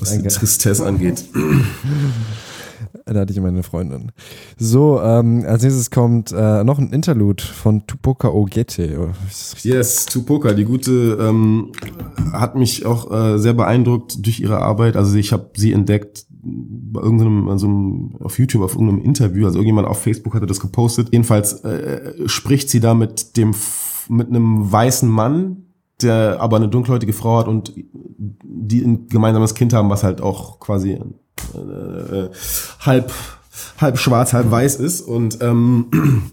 was die Danke. Tristesse angeht. Da hatte ich meine Freundin. So, ähm, als nächstes kommt äh, noch ein Interlude von Tupoka Ogete. Oh? Yes, Tupoka, die gute, ähm, hat mich auch äh, sehr beeindruckt durch ihre Arbeit. Also ich habe sie entdeckt bei irgendeinem, also auf YouTube, auf irgendeinem Interview, also irgendjemand auf Facebook hatte das gepostet. Jedenfalls äh, spricht sie da mit dem mit einem weißen Mann, der aber eine dunkelhäutige Frau hat und die ein gemeinsames Kind haben, was halt auch quasi äh, halb halb schwarz, halb weiß ist. Und ähm,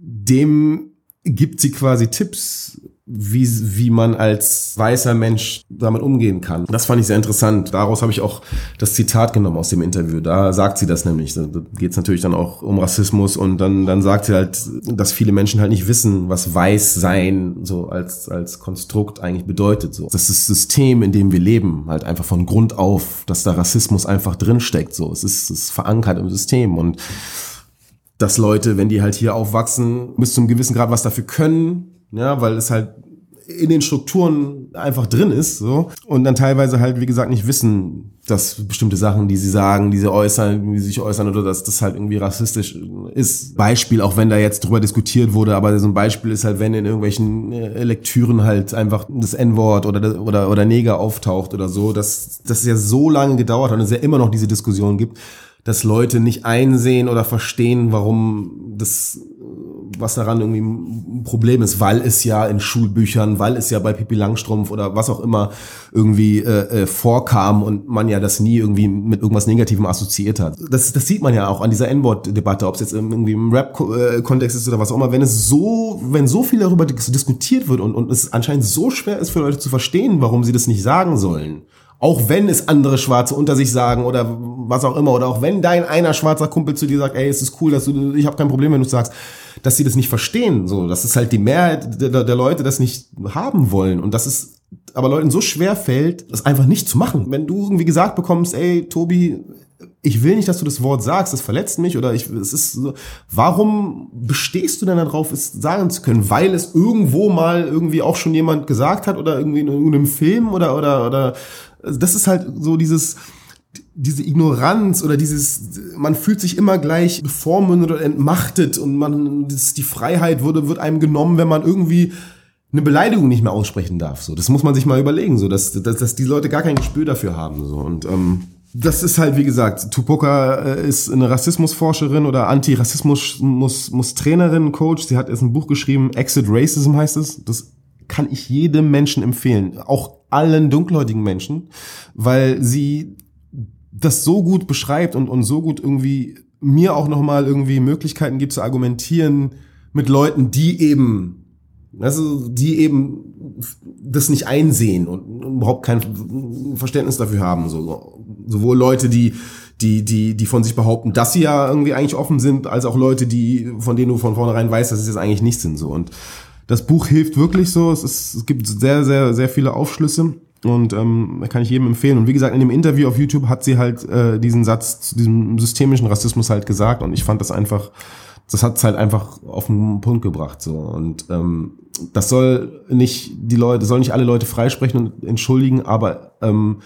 dem gibt sie quasi Tipps, wie, wie man als weißer Mensch damit umgehen kann. Das fand ich sehr interessant. Daraus habe ich auch das Zitat genommen aus dem Interview. Da sagt sie das nämlich. Da geht es natürlich dann auch um Rassismus und dann, dann sagt sie halt, dass viele Menschen halt nicht wissen, was weiß sein so als, als Konstrukt eigentlich bedeutet. So. Das ist das System, in dem wir leben, halt einfach von Grund auf, dass da Rassismus einfach drinsteckt. So. Es ist, es ist verankert im System und dass Leute, wenn die halt hier aufwachsen, bis zum gewissen Grad was dafür können, ja, weil es halt in den Strukturen einfach drin ist, so. Und dann teilweise halt, wie gesagt, nicht wissen, dass bestimmte Sachen, die sie sagen, die sie äußern, wie sie sich äußern oder dass das halt irgendwie rassistisch ist. Beispiel, auch wenn da jetzt drüber diskutiert wurde, aber so ein Beispiel ist halt, wenn in irgendwelchen äh, Lektüren halt einfach das N-Wort oder, oder, oder Neger auftaucht oder so, dass das ja so lange gedauert hat und es ja immer noch diese Diskussion gibt, dass Leute nicht einsehen oder verstehen, warum das, was daran irgendwie ein Problem ist, weil es ja in Schulbüchern, weil es ja bei Pippi Langstrumpf oder was auch immer irgendwie äh, äh, vorkam und man ja das nie irgendwie mit irgendwas Negativem assoziiert hat. Das, das sieht man ja auch an dieser N-Wort-Debatte, ob es jetzt irgendwie im Rap-Kontext ist oder was auch immer. Wenn es so, wenn so viel darüber dis- diskutiert wird und, und es anscheinend so schwer ist für Leute zu verstehen, warum sie das nicht sagen sollen, auch wenn es andere Schwarze unter sich sagen oder was auch immer, oder auch wenn dein einer schwarzer Kumpel zu dir sagt, ey, es ist cool, dass du, ich habe kein Problem, wenn du sagst, dass sie das nicht verstehen, so, dass es halt die Mehrheit der, der Leute das nicht haben wollen und dass es aber Leuten so schwer fällt, das einfach nicht zu machen. Wenn du irgendwie gesagt bekommst, ey, Tobi, ich will nicht, dass du das Wort sagst, das verletzt mich oder ich, es ist so, warum bestehst du denn darauf, es sagen zu können? Weil es irgendwo mal irgendwie auch schon jemand gesagt hat oder irgendwie in irgendeinem Film oder, oder, oder, also das ist halt so dieses, diese Ignoranz oder dieses, man fühlt sich immer gleich bevormundet oder entmachtet und man, das, die Freiheit wurde, wird einem genommen, wenn man irgendwie eine Beleidigung nicht mehr aussprechen darf. So, das muss man sich mal überlegen, so, dass, dass, dass die Leute gar kein Gespür dafür haben. So. Und ähm, das ist halt, wie gesagt, Tupoka äh, ist eine Rassismusforscherin oder Anti-Rassismus-Trainerin, Coach. Sie hat jetzt ein Buch geschrieben, Exit Racism heißt es. Das kann ich jedem Menschen empfehlen, auch allen dunkelhäutigen Menschen, weil sie das so gut beschreibt und, und so gut irgendwie mir auch nochmal irgendwie Möglichkeiten gibt zu argumentieren mit Leuten, die eben, also die eben das nicht einsehen und überhaupt kein Verständnis dafür haben. So, sowohl Leute, die, die, die, die von sich behaupten, dass sie ja irgendwie eigentlich offen sind, als auch Leute, die, von denen du von vornherein weißt, dass sie es jetzt eigentlich nicht sind. So. Und das Buch hilft wirklich so. Es, ist, es gibt sehr, sehr, sehr viele Aufschlüsse. Und ähm, kann ich jedem empfehlen. Und wie gesagt, in dem Interview auf YouTube hat sie halt äh, diesen Satz zu diesem systemischen Rassismus halt gesagt. Und ich fand das einfach, das hat's halt einfach auf den Punkt gebracht. So. Und ähm, das soll nicht die Leute, soll nicht alle Leute freisprechen und entschuldigen, aber ähm,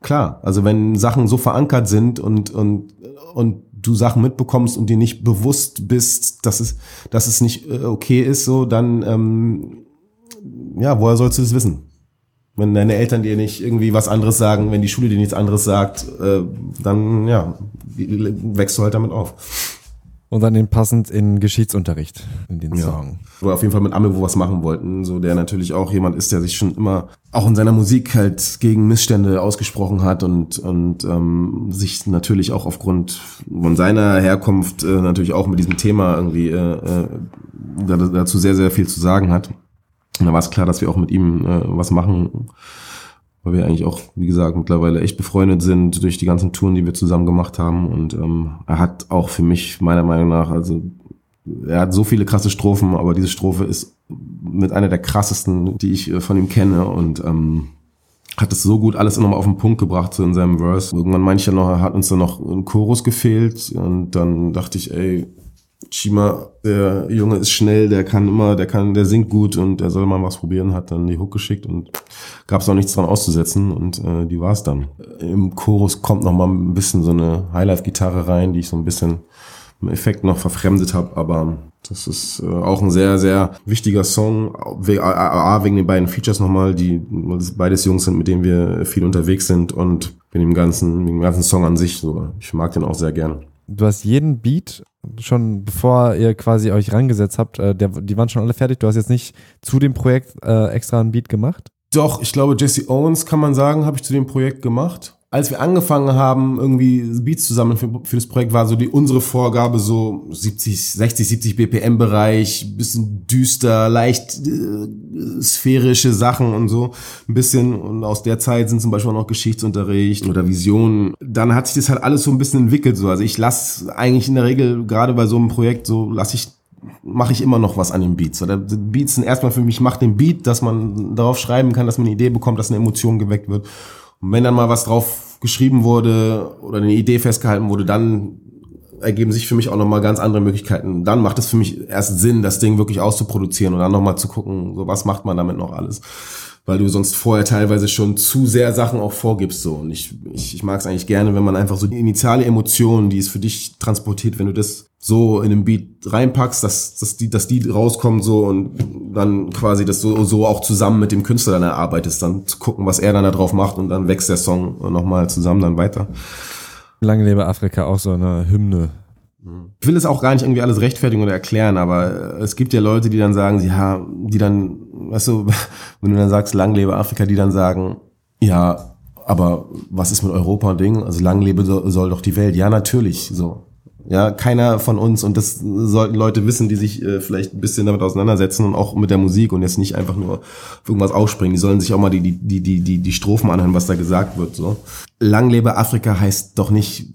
klar, also wenn Sachen so verankert sind und, und, und du Sachen mitbekommst und dir nicht bewusst bist, dass es, dass es nicht äh, okay ist, so, dann, ähm, ja, woher sollst du das wissen? Wenn deine Eltern dir nicht irgendwie was anderes sagen, wenn die Schule dir nichts anderes sagt, äh, dann, ja, wächst du halt damit auf. Und dann den passend in Geschichtsunterricht in den ja. Song. Wo wir auf jeden Fall mit Amewo was machen wollten, so der natürlich auch jemand ist, der sich schon immer auch in seiner Musik halt gegen Missstände ausgesprochen hat und und ähm, sich natürlich auch aufgrund von seiner Herkunft äh, natürlich auch mit diesem Thema irgendwie äh, äh, dazu sehr sehr viel zu sagen hat. Und da war es klar, dass wir auch mit ihm äh, was machen weil wir eigentlich auch, wie gesagt, mittlerweile echt befreundet sind durch die ganzen Touren, die wir zusammen gemacht haben. Und ähm, er hat auch für mich, meiner Meinung nach, also er hat so viele krasse Strophen, aber diese Strophe ist mit einer der krassesten, die ich äh, von ihm kenne. Und ähm, hat es so gut alles nochmal auf den Punkt gebracht, so in seinem Verse. Irgendwann mancher noch, hat uns dann noch ein Chorus gefehlt. Und dann dachte ich, ey, Chima, der Junge ist schnell, der kann immer, der kann, der singt gut und der soll mal was probieren, hat dann die Hook geschickt und gab es auch nichts dran auszusetzen und äh, die war's dann. Im Chorus kommt noch mal ein bisschen so eine Highlife-Gitarre rein, die ich so ein bisschen im Effekt noch verfremdet habe, aber das ist äh, auch ein sehr, sehr wichtiger Song, A, wegen den beiden Features nochmal, die beides Jungs sind, mit denen wir viel unterwegs sind und wegen dem ganzen, wegen dem ganzen Song an sich, so, ich mag den auch sehr gerne du hast jeden Beat schon bevor ihr quasi euch rangesetzt habt, äh, der, die waren schon alle fertig. Du hast jetzt nicht zu dem Projekt äh, extra einen Beat gemacht? Doch, ich glaube, Jesse Owens kann man sagen, habe ich zu dem Projekt gemacht als wir angefangen haben, irgendwie Beats zusammen für, für das Projekt, war so die unsere Vorgabe so 70, 60, 70 BPM Bereich, bisschen düster, leicht äh, sphärische Sachen und so, ein bisschen. Und aus der Zeit sind zum Beispiel auch noch Geschichtsunterricht oder Visionen. Dann hat sich das halt alles so ein bisschen entwickelt. So, also ich lasse eigentlich in der Regel gerade bei so einem Projekt so lasse ich mache ich immer noch was an den Beats. Oder Beats sind erstmal für mich, macht den Beat, dass man darauf schreiben kann, dass man eine Idee bekommt, dass eine Emotion geweckt wird. Und wenn dann mal was drauf geschrieben wurde oder eine Idee festgehalten wurde, dann ergeben sich für mich auch nochmal ganz andere Möglichkeiten. Dann macht es für mich erst Sinn, das Ding wirklich auszuproduzieren und dann nochmal zu gucken, so was macht man damit noch alles. Weil du sonst vorher teilweise schon zu sehr Sachen auch vorgibst. So. Und ich, ich, ich mag es eigentlich gerne, wenn man einfach so die initiale Emotion, die es für dich transportiert, wenn du das so in den Beat reinpackst, dass, dass, die, dass die rauskommen so und dann quasi das so, so auch zusammen mit dem Künstler dann erarbeitest, dann zu gucken, was er dann da drauf macht und dann wächst der Song nochmal zusammen dann weiter. Lange lebe Afrika, auch so eine Hymne. Ich will es auch gar nicht irgendwie alles rechtfertigen oder erklären, aber es gibt ja Leute, die dann sagen, ja, die dann, weißt du, wenn du dann sagst, lang lebe Afrika, die dann sagen, ja, aber was ist mit Europa und Ding? Also lang lebe soll doch die Welt. Ja, natürlich, so. Ja, keiner von uns, und das sollten Leute wissen, die sich äh, vielleicht ein bisschen damit auseinandersetzen und auch mit der Musik und jetzt nicht einfach nur irgendwas ausspringen. Die sollen sich auch mal die, die, die, die, die Strophen anhören, was da gesagt wird. So. Lang lebe Afrika heißt doch nicht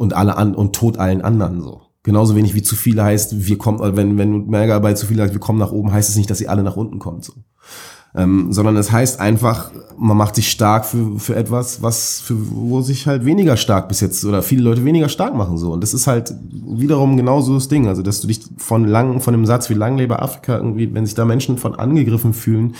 und alle an und tot allen anderen so. Genauso wenig wie zu viele heißt, wir kommen, wenn, wenn Merger bei zu viel sagt, wir kommen nach oben, heißt es nicht, dass sie alle nach unten kommen. So ähm, sondern es heißt einfach, man macht sich stark für, für etwas, was für, wo sich halt weniger stark bis jetzt oder viele Leute weniger stark machen so. Und das ist halt wiederum genauso das Ding, also dass du dich von lang, von dem Satz wie lang lebe Afrika irgendwie, wenn sich da Menschen von angegriffen fühlen,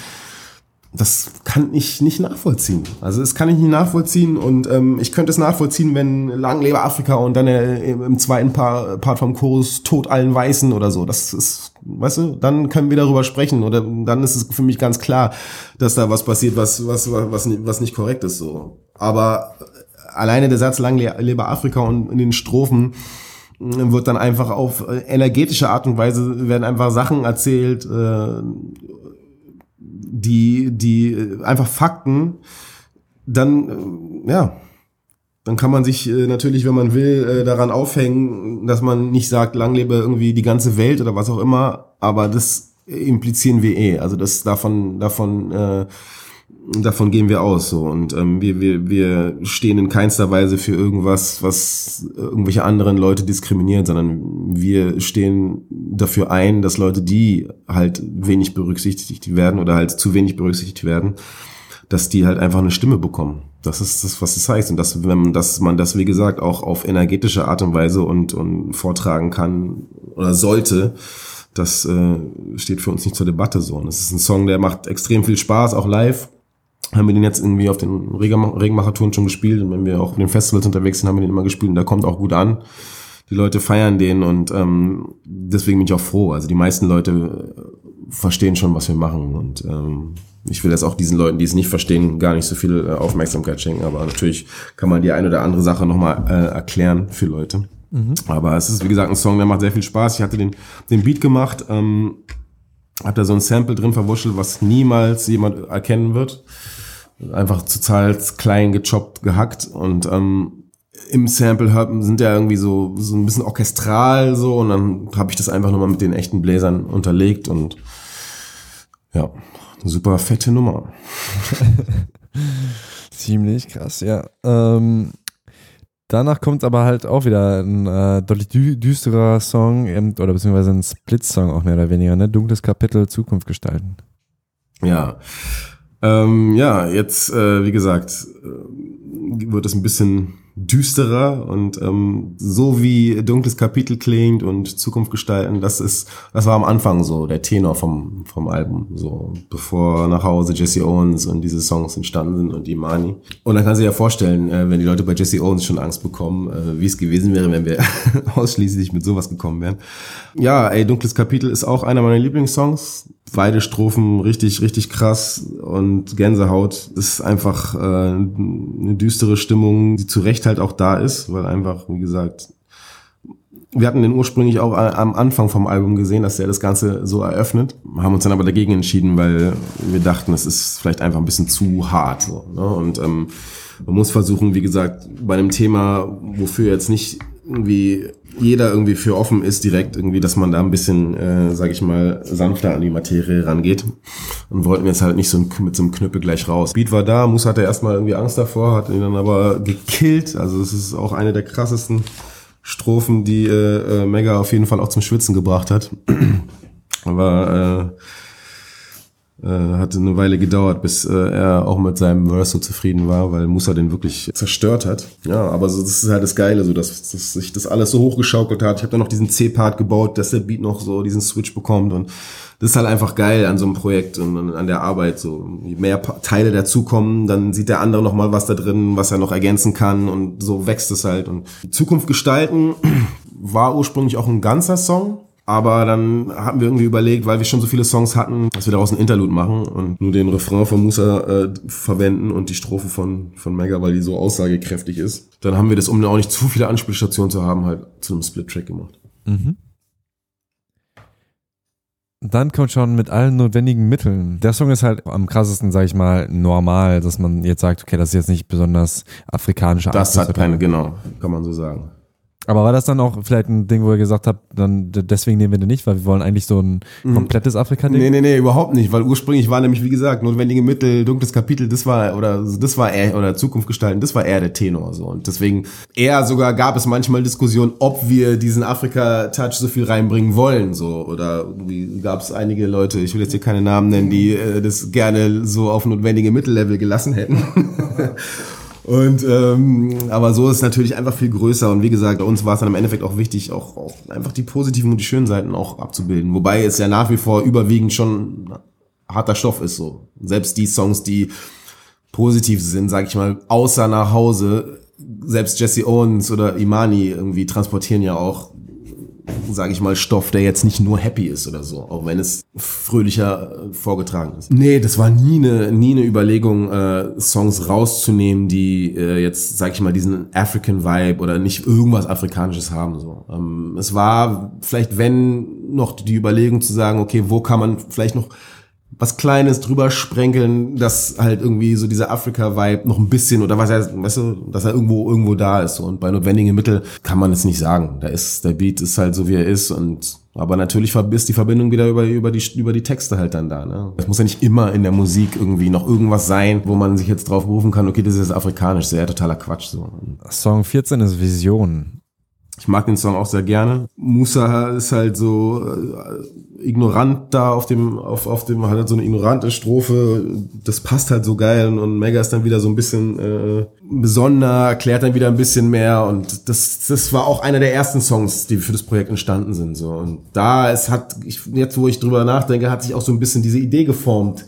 das kann ich nicht nachvollziehen. Also das kann ich nicht nachvollziehen und ähm, ich könnte es nachvollziehen, wenn lang lebe Afrika und dann äh, im zweiten Part, Part vom Chorus tot allen Weißen oder so. Das ist, weißt du, dann können wir darüber sprechen oder dann ist es für mich ganz klar, dass da was passiert, was was was was nicht korrekt ist so. Aber alleine der Satz lang lebe Afrika und in den Strophen äh, wird dann einfach auf äh, energetische Art und Weise werden einfach Sachen erzählt äh, die, die äh, einfach Fakten, dann, äh, ja, dann kann man sich äh, natürlich, wenn man will, daran aufhängen, dass man nicht sagt, lang lebe irgendwie die ganze Welt oder was auch immer, aber das implizieren wir eh. Also das davon, davon äh, davon gehen wir aus so und ähm, wir, wir, wir stehen in keinster Weise für irgendwas, was irgendwelche anderen Leute diskriminiert, sondern wir stehen dafür ein, dass Leute, die halt wenig berücksichtigt werden oder halt zu wenig berücksichtigt werden, dass die halt einfach eine Stimme bekommen. Das ist das, was es das heißt. Und dass, wenn man, dass man das, wie gesagt, auch auf energetische Art und Weise und, und vortragen kann oder sollte, das äh, steht für uns nicht zur Debatte so. Und es ist ein Song, der macht extrem viel Spaß, auch live haben wir den jetzt irgendwie auf den Regenmacher-Touren schon gespielt und wenn wir auch auf den Festivals unterwegs sind, haben wir den immer gespielt und der kommt auch gut an. die Leute feiern den und ähm, deswegen bin ich auch froh. Also die meisten Leute äh, verstehen schon, was wir machen und ähm, ich will jetzt auch diesen Leuten, die es nicht verstehen, gar nicht so viel äh, Aufmerksamkeit schenken, aber natürlich kann man die eine oder andere Sache nochmal äh, erklären für Leute. Mhm. Aber es ist, wie gesagt, ein Song, der macht sehr viel Spaß. Ich hatte den, den Beat gemacht, ähm, hab da so ein Sample drin verwurschtelt, was niemals jemand erkennen wird. Einfach total klein gechoppt, gehackt und ähm, im Sample hört, sind ja irgendwie so, so ein bisschen orchestral so und dann habe ich das einfach nochmal mit den echten Bläsern unterlegt und ja, super fette Nummer. Ziemlich krass, ja. Ähm, danach kommt aber halt auch wieder ein äh, deutlich dü düsterer Song ähm, oder beziehungsweise ein Split-Song auch mehr oder weniger, ne? Dunkles Kapitel, Zukunft gestalten. Ja. Ähm, ja, jetzt, äh, wie gesagt, äh, wird es ein bisschen düsterer und ähm, so wie dunkles Kapitel klingt und Zukunft gestalten, das ist, das war am Anfang so der Tenor vom vom Album, so bevor nach Hause Jesse Owens und diese Songs entstanden sind und Imani. Und dann kann sich ja vorstellen, äh, wenn die Leute bei Jesse Owens schon Angst bekommen, äh, wie es gewesen wäre, wenn wir ausschließlich mit sowas gekommen wären. Ja, ey, dunkles Kapitel ist auch einer meiner Lieblingssongs beide Strophen richtig, richtig krass und Gänsehaut ist einfach äh, eine düstere Stimmung, die zu Recht halt auch da ist, weil einfach, wie gesagt, wir hatten den ursprünglich auch am Anfang vom Album gesehen, dass er das Ganze so eröffnet, haben uns dann aber dagegen entschieden, weil wir dachten, es ist vielleicht einfach ein bisschen zu hart. So, ne? Und ähm, man muss versuchen, wie gesagt, bei einem Thema, wofür jetzt nicht irgendwie jeder irgendwie für offen ist direkt irgendwie, dass man da ein bisschen, äh, sag ich mal, sanfter an die Materie rangeht. Und wollten jetzt halt nicht so mit so einem Knüppel gleich raus. Beat war da, Muss hatte erstmal irgendwie Angst davor, hat ihn dann aber gekillt. Also es ist auch eine der krassesten Strophen, die äh, äh, Mega auf jeden Fall auch zum Schwitzen gebracht hat. aber äh, äh, hatte eine Weile gedauert, bis äh, er auch mit seinem Verse so zufrieden war, weil Musa den wirklich zerstört hat. Ja, aber so, das ist halt das Geile, so dass, dass sich das alles so hochgeschaukelt hat. Ich habe dann noch diesen C-Part gebaut, dass der Beat noch so diesen Switch bekommt und das ist halt einfach geil an so einem Projekt und an der Arbeit. So, je mehr Teile dazukommen, dann sieht der andere noch mal was da drin, was er noch ergänzen kann und so wächst es halt. Und Zukunft gestalten war ursprünglich auch ein ganzer Song aber dann hatten wir irgendwie überlegt, weil wir schon so viele Songs hatten, dass wir daraus ein Interlude machen und nur den Refrain von Musa äh, verwenden und die Strophe von, von Mega, weil die so aussagekräftig ist. Dann haben wir das, um auch nicht zu viele Anspielstationen zu haben, halt zu einem Split-Track gemacht. Mhm. Dann kommt schon mit allen notwendigen Mitteln. Der Song ist halt am krassesten, sag ich mal, normal, dass man jetzt sagt, okay, das ist jetzt nicht besonders afrikanische Das hat keine, genau, kann man so sagen. Aber war das dann auch vielleicht ein Ding, wo ihr gesagt habt, dann deswegen nehmen wir den nicht, weil wir wollen eigentlich so ein mhm. komplettes Afrika-Ding? Nee, nee, nee, überhaupt nicht, weil ursprünglich war nämlich, wie gesagt, notwendige Mittel, dunkles Kapitel, das war, oder das war eher, oder Zukunft gestalten, das war eher der Tenor, so. Und deswegen, eher sogar gab es manchmal Diskussionen, ob wir diesen Afrika-Touch so viel reinbringen wollen, so. Oder gab es einige Leute, ich will jetzt hier keine Namen nennen, die äh, das gerne so auf notwendige Mittellevel gelassen hätten. Und ähm, aber so ist natürlich einfach viel größer und wie gesagt, uns war es dann im Endeffekt auch wichtig, auch, auch einfach die positiven und die schönen Seiten auch abzubilden. Wobei es ja nach wie vor überwiegend schon harter Stoff ist so. Selbst die Songs, die positiv sind, sag ich mal, außer nach Hause, selbst Jesse Owens oder Imani irgendwie transportieren ja auch sage ich mal, Stoff, der jetzt nicht nur happy ist oder so, auch wenn es fröhlicher äh, vorgetragen ist. Nee, das war nie eine, nie eine Überlegung, äh, Songs rauszunehmen, die äh, jetzt, sage ich mal, diesen African Vibe oder nicht irgendwas Afrikanisches haben. So. Ähm, es war vielleicht, wenn noch die Überlegung zu sagen, okay, wo kann man vielleicht noch was Kleines drüber sprenkeln, dass halt irgendwie so dieser Afrika-Vibe noch ein bisschen oder was heißt, weißt du, dass er irgendwo irgendwo da ist. Und bei notwendigen Mittel kann man es nicht sagen. Da ist der Beat ist halt so wie er ist und aber natürlich ist die Verbindung wieder über, über, die, über die Texte halt dann da. Ne? Es muss ja nicht immer in der Musik irgendwie noch irgendwas sein, wo man sich jetzt drauf berufen kann, okay, das ist afrikanisch, ja totaler Quatsch. So. Song 14 ist Vision. Ich mag den Song auch sehr gerne. Musa ist halt so äh, ignorant da auf dem, auf, auf dem, hat halt so eine ignorante Strophe. Das passt halt so geil und Mega ist dann wieder so ein bisschen äh, besonder, erklärt dann wieder ein bisschen mehr und das, das war auch einer der ersten Songs, die für das Projekt entstanden sind. So und da es hat, ich, jetzt wo ich drüber nachdenke, hat sich auch so ein bisschen diese Idee geformt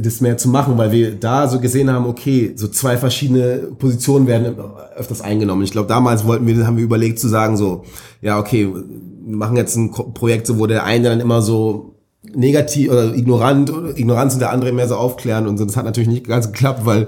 das mehr zu machen, weil wir da so gesehen haben, okay, so zwei verschiedene Positionen werden öfters eingenommen. Ich glaube, damals wollten wir, haben wir überlegt zu sagen so, ja, okay, wir machen jetzt ein Projekt, so, wo der eine dann immer so negativ oder ignorant oder ignorant und der andere mehr so aufklären und so. Das hat natürlich nicht ganz geklappt, weil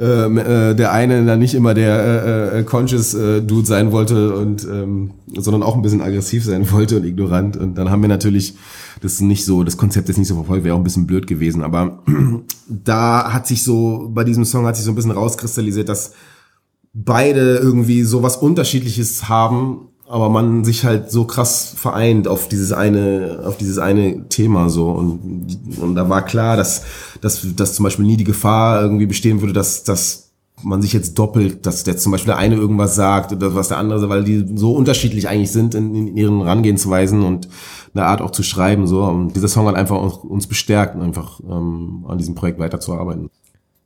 ähm, äh, der eine dann nicht immer der äh, äh, conscious äh, Dude sein wollte und ähm, sondern auch ein bisschen aggressiv sein wollte und ignorant und dann haben wir natürlich das ist nicht so das Konzept ist nicht so verfolgt wäre auch ein bisschen blöd gewesen aber da hat sich so bei diesem Song hat sich so ein bisschen rauskristallisiert dass beide irgendwie so was Unterschiedliches haben aber man sich halt so krass vereint auf dieses eine, auf dieses eine Thema so. Und, und da war klar, dass, dass, dass zum Beispiel nie die Gefahr irgendwie bestehen würde, dass, dass man sich jetzt doppelt, dass jetzt zum Beispiel der eine irgendwas sagt oder was der andere, weil die so unterschiedlich eigentlich sind in, in ihren Herangehensweisen und eine Art auch zu schreiben so und dieser Song hat einfach uns bestärkt, einfach ähm, an diesem Projekt weiterzuarbeiten.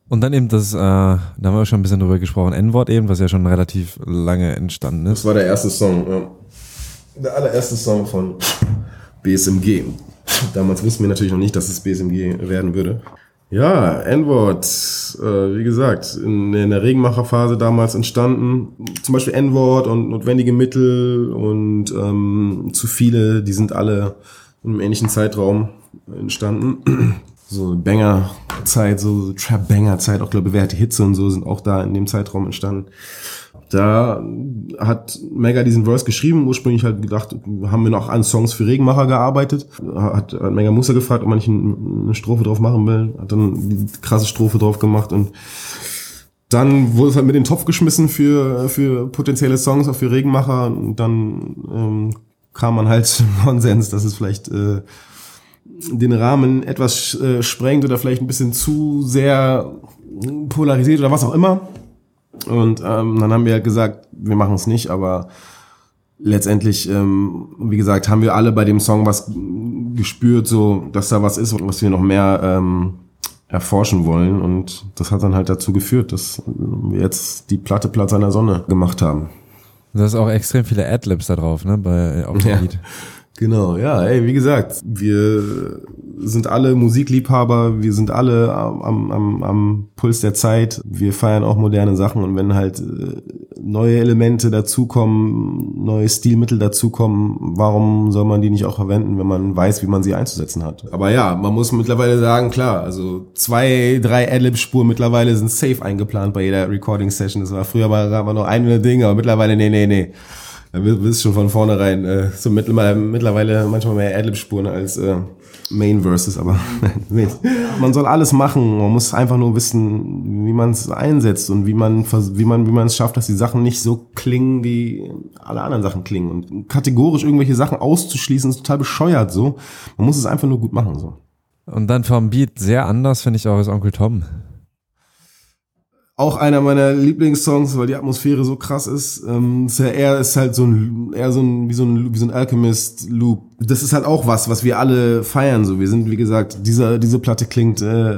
Und dann eben das, äh, da haben wir schon ein bisschen drüber gesprochen, N-Wort eben, was ja schon relativ lange entstanden ist. Das war der erste Song, ja. Der allererste Song von BSMG. Damals wussten wir natürlich noch nicht, dass es BSMG werden würde. Ja, N-Wort, äh, wie gesagt, in, in der Regenmacherphase damals entstanden. Zum Beispiel N-Wort und notwendige Mittel und ähm, zu viele, die sind alle im ähnlichen Zeitraum entstanden so Banger-Zeit, so Trap-Banger-Zeit, auch glaube bewährte Hitze und so sind auch da in dem Zeitraum entstanden. Da hat Mega diesen Verse geschrieben, ursprünglich halt gedacht, haben wir noch an Songs für Regenmacher gearbeitet. Hat, hat Mega Muster gefragt, ob man nicht eine Strophe drauf machen will. Hat dann die krasse Strophe drauf gemacht und dann wurde es halt mit den Topf geschmissen für, für potenzielle Songs, auch für Regenmacher. Und dann ähm, kam man halt zum Konsens, dass es vielleicht äh, den Rahmen etwas äh, sprengt oder vielleicht ein bisschen zu sehr polarisiert oder was auch immer. Und ähm, dann haben wir halt gesagt, wir machen es nicht, aber letztendlich, ähm, wie gesagt, haben wir alle bei dem Song was gespürt, so dass da was ist, was wir noch mehr ähm, erforschen wollen. Und das hat dann halt dazu geführt, dass wir jetzt die Platte Platz einer Sonne gemacht haben. Da ist auch extrem viele Adlibs da drauf, ne, bei auf dem ja. Lied. Genau, ja, ey, wie gesagt, wir sind alle Musikliebhaber, wir sind alle am, am, am Puls der Zeit, wir feiern auch moderne Sachen und wenn halt äh, neue Elemente dazukommen, neue Stilmittel dazukommen, warum soll man die nicht auch verwenden, wenn man weiß, wie man sie einzusetzen hat? Aber ja, man muss mittlerweile sagen, klar, also zwei, drei Adlib-Spuren mittlerweile sind safe eingeplant bei jeder Recording-Session. Das war früher mal, war noch ein Ding, aber mittlerweile, nee, nee, nee. Da bist schon von vornherein äh, so mittlerweile, mittlerweile manchmal mehr Adlib-Spuren als äh, Main-Verses, aber man soll alles machen. Man muss einfach nur wissen, wie man es einsetzt und wie man wie man wie man es schafft, dass die Sachen nicht so klingen, wie alle anderen Sachen klingen. Und kategorisch irgendwelche Sachen auszuschließen, ist total bescheuert so. Man muss es einfach nur gut machen so. Und dann vom Beat sehr anders finde ich auch als Onkel Tom auch einer meiner Lieblingssongs, weil die Atmosphäre so krass ist. Ähm, ist ja eher ist halt so ein eher so ein wie so ein wie so ein Alchemist Loop. Das ist halt auch was, was wir alle feiern. So, wir sind wie gesagt, diese diese Platte klingt äh,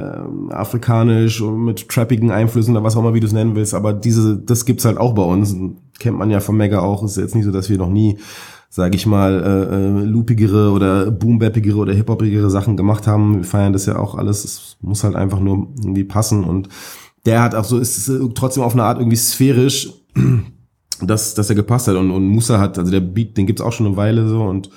afrikanisch und mit trappigen Einflüssen oder was auch immer, wie du es nennen willst. Aber diese, das gibt's halt auch bei uns. Kennt man ja von Mega auch. Ist jetzt nicht so, dass wir noch nie sage ich mal, äh, äh, loopigere oder boombappigere oder hiphopigere Sachen gemacht haben. Wir feiern das ja auch alles. Es muss halt einfach nur irgendwie passen und der hat auch so, ist trotzdem auf eine Art irgendwie sphärisch, dass, dass er gepasst hat. Und, und Musa hat, also der Beat, den gibt's auch schon eine Weile so und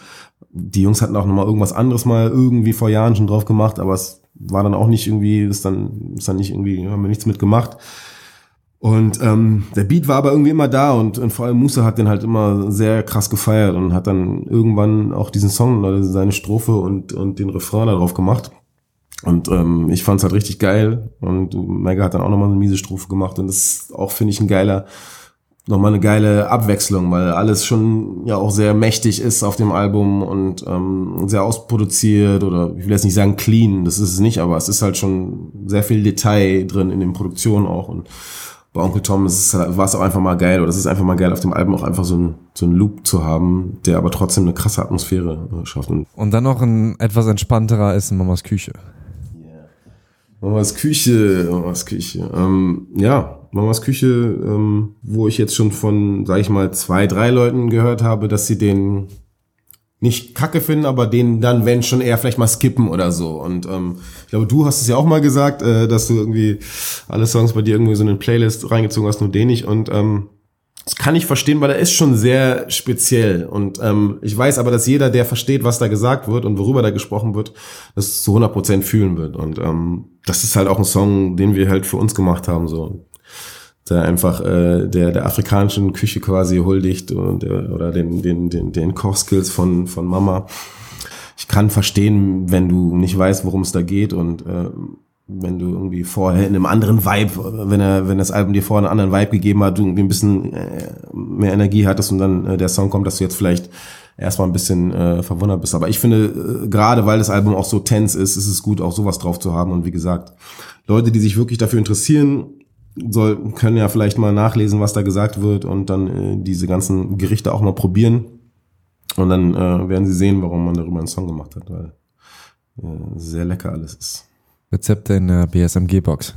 die Jungs hatten auch nochmal irgendwas anderes mal irgendwie vor Jahren schon drauf gemacht, aber es war dann auch nicht irgendwie, ist dann, ist dann nicht irgendwie, haben wir nichts mitgemacht. Und ähm, der Beat war aber irgendwie immer da und, und vor allem Musa hat den halt immer sehr krass gefeiert und hat dann irgendwann auch diesen Song, seine Strophe und, und den Refrain darauf gemacht. Und ähm, ich fand es halt richtig geil. Und Mega hat dann auch nochmal eine miese Strophe gemacht. Und das ist auch, finde ich, ein geiler, nochmal eine geile Abwechslung, weil alles schon ja auch sehr mächtig ist auf dem Album und ähm, sehr ausproduziert oder ich will jetzt nicht sagen clean, das ist es nicht, aber es ist halt schon sehr viel Detail drin in den Produktionen auch. Und bei Onkel Tom war es auch einfach mal geil, oder es ist einfach mal geil, auf dem Album auch einfach so ein, so ein Loop zu haben, der aber trotzdem eine krasse Atmosphäre schafft. Und dann noch ein etwas entspannterer ist in Mamas Küche. Mamas Küche, Mamas Küche. Ähm, ja, Mamas Küche, ähm, wo ich jetzt schon von, sag ich mal, zwei, drei Leuten gehört habe, dass sie den nicht kacke finden, aber den dann, wenn schon eher vielleicht mal skippen oder so. Und ähm, ich glaube, du hast es ja auch mal gesagt, äh, dass du irgendwie alle Songs bei dir irgendwie so in eine Playlist reingezogen hast, nur den nicht. Und ähm, das kann ich verstehen, weil er ist schon sehr speziell. Und ähm, ich weiß aber, dass jeder, der versteht, was da gesagt wird und worüber da gesprochen wird, das zu 100 Prozent fühlen wird. Und ähm, das ist halt auch ein Song, den wir halt für uns gemacht haben. so der einfach äh, der der afrikanischen Küche quasi huldigt und äh, oder den den den den Kochskills von von Mama. Ich kann verstehen, wenn du nicht weißt, worum es da geht und äh, wenn du irgendwie vorher in einem anderen Vibe, wenn er, wenn das Album dir vorher einen anderen Vibe gegeben hat, du irgendwie ein bisschen äh, mehr Energie hattest und dann äh, der Song kommt, dass du jetzt vielleicht erstmal ein bisschen äh, verwundert bist. Aber ich finde, äh, gerade weil das Album auch so tense ist, ist es gut, auch sowas drauf zu haben. Und wie gesagt, Leute, die sich wirklich dafür interessieren, soll, können ja vielleicht mal nachlesen, was da gesagt wird und dann äh, diese ganzen Gerichte auch mal probieren. Und dann äh, werden sie sehen, warum man darüber einen Song gemacht hat, weil äh, sehr lecker alles ist. Rezepte in der BSMG-Box.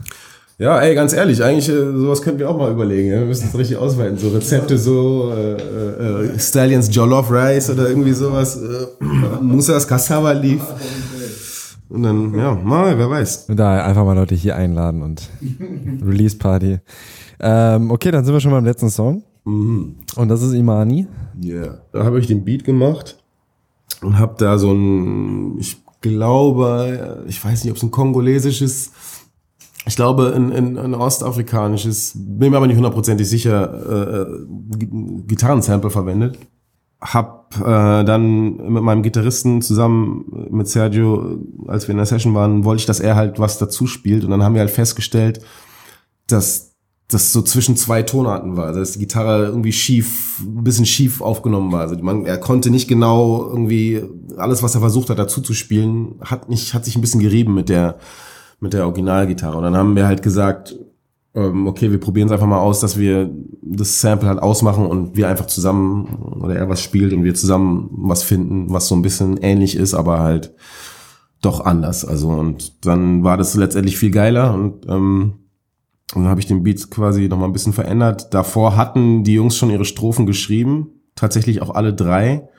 Ja, ey, ganz ehrlich, eigentlich äh, sowas könnten wir auch mal überlegen. Wir müssen es richtig ausweiten. So Rezepte, so äh, äh, Stallions Jollof Rice oder irgendwie sowas. Äh, Musas Cassava Leaf. Und dann, ja, mal, wer weiß. Und da einfach mal Leute hier einladen und Release Party. Ähm, okay, dann sind wir schon beim letzten Song. Mhm. Und das ist Imani. Ja. Yeah. Da habe ich den Beat gemacht und habe da so ein, ich glaube, ich weiß nicht, ob es ein kongolesisches, ich glaube ein, ein, ein ostafrikanisches, bin mir aber nicht hundertprozentig sicher, äh, Gitarrensample verwendet hab äh, dann mit meinem Gitarristen zusammen mit Sergio, als wir in der Session waren, wollte ich, dass er halt was dazu spielt. Und dann haben wir halt festgestellt, dass das so zwischen zwei Tonarten war, dass die Gitarre irgendwie schief, ein bisschen schief aufgenommen war. Also man, er konnte nicht genau irgendwie alles, was er versucht hat, dazu zu spielen, hat nicht, hat sich ein bisschen gerieben mit der mit der Originalgitarre. Und dann haben wir halt gesagt, ähm, okay, wir probieren es einfach mal aus, dass wir das Sample halt ausmachen und wir einfach zusammen oder er was spielt und wir zusammen was finden, was so ein bisschen ähnlich ist, aber halt doch anders. Also und dann war das letztendlich viel geiler und ähm, und dann habe ich den Beat quasi noch mal ein bisschen verändert. Davor hatten die Jungs schon ihre Strophen geschrieben, tatsächlich auch alle drei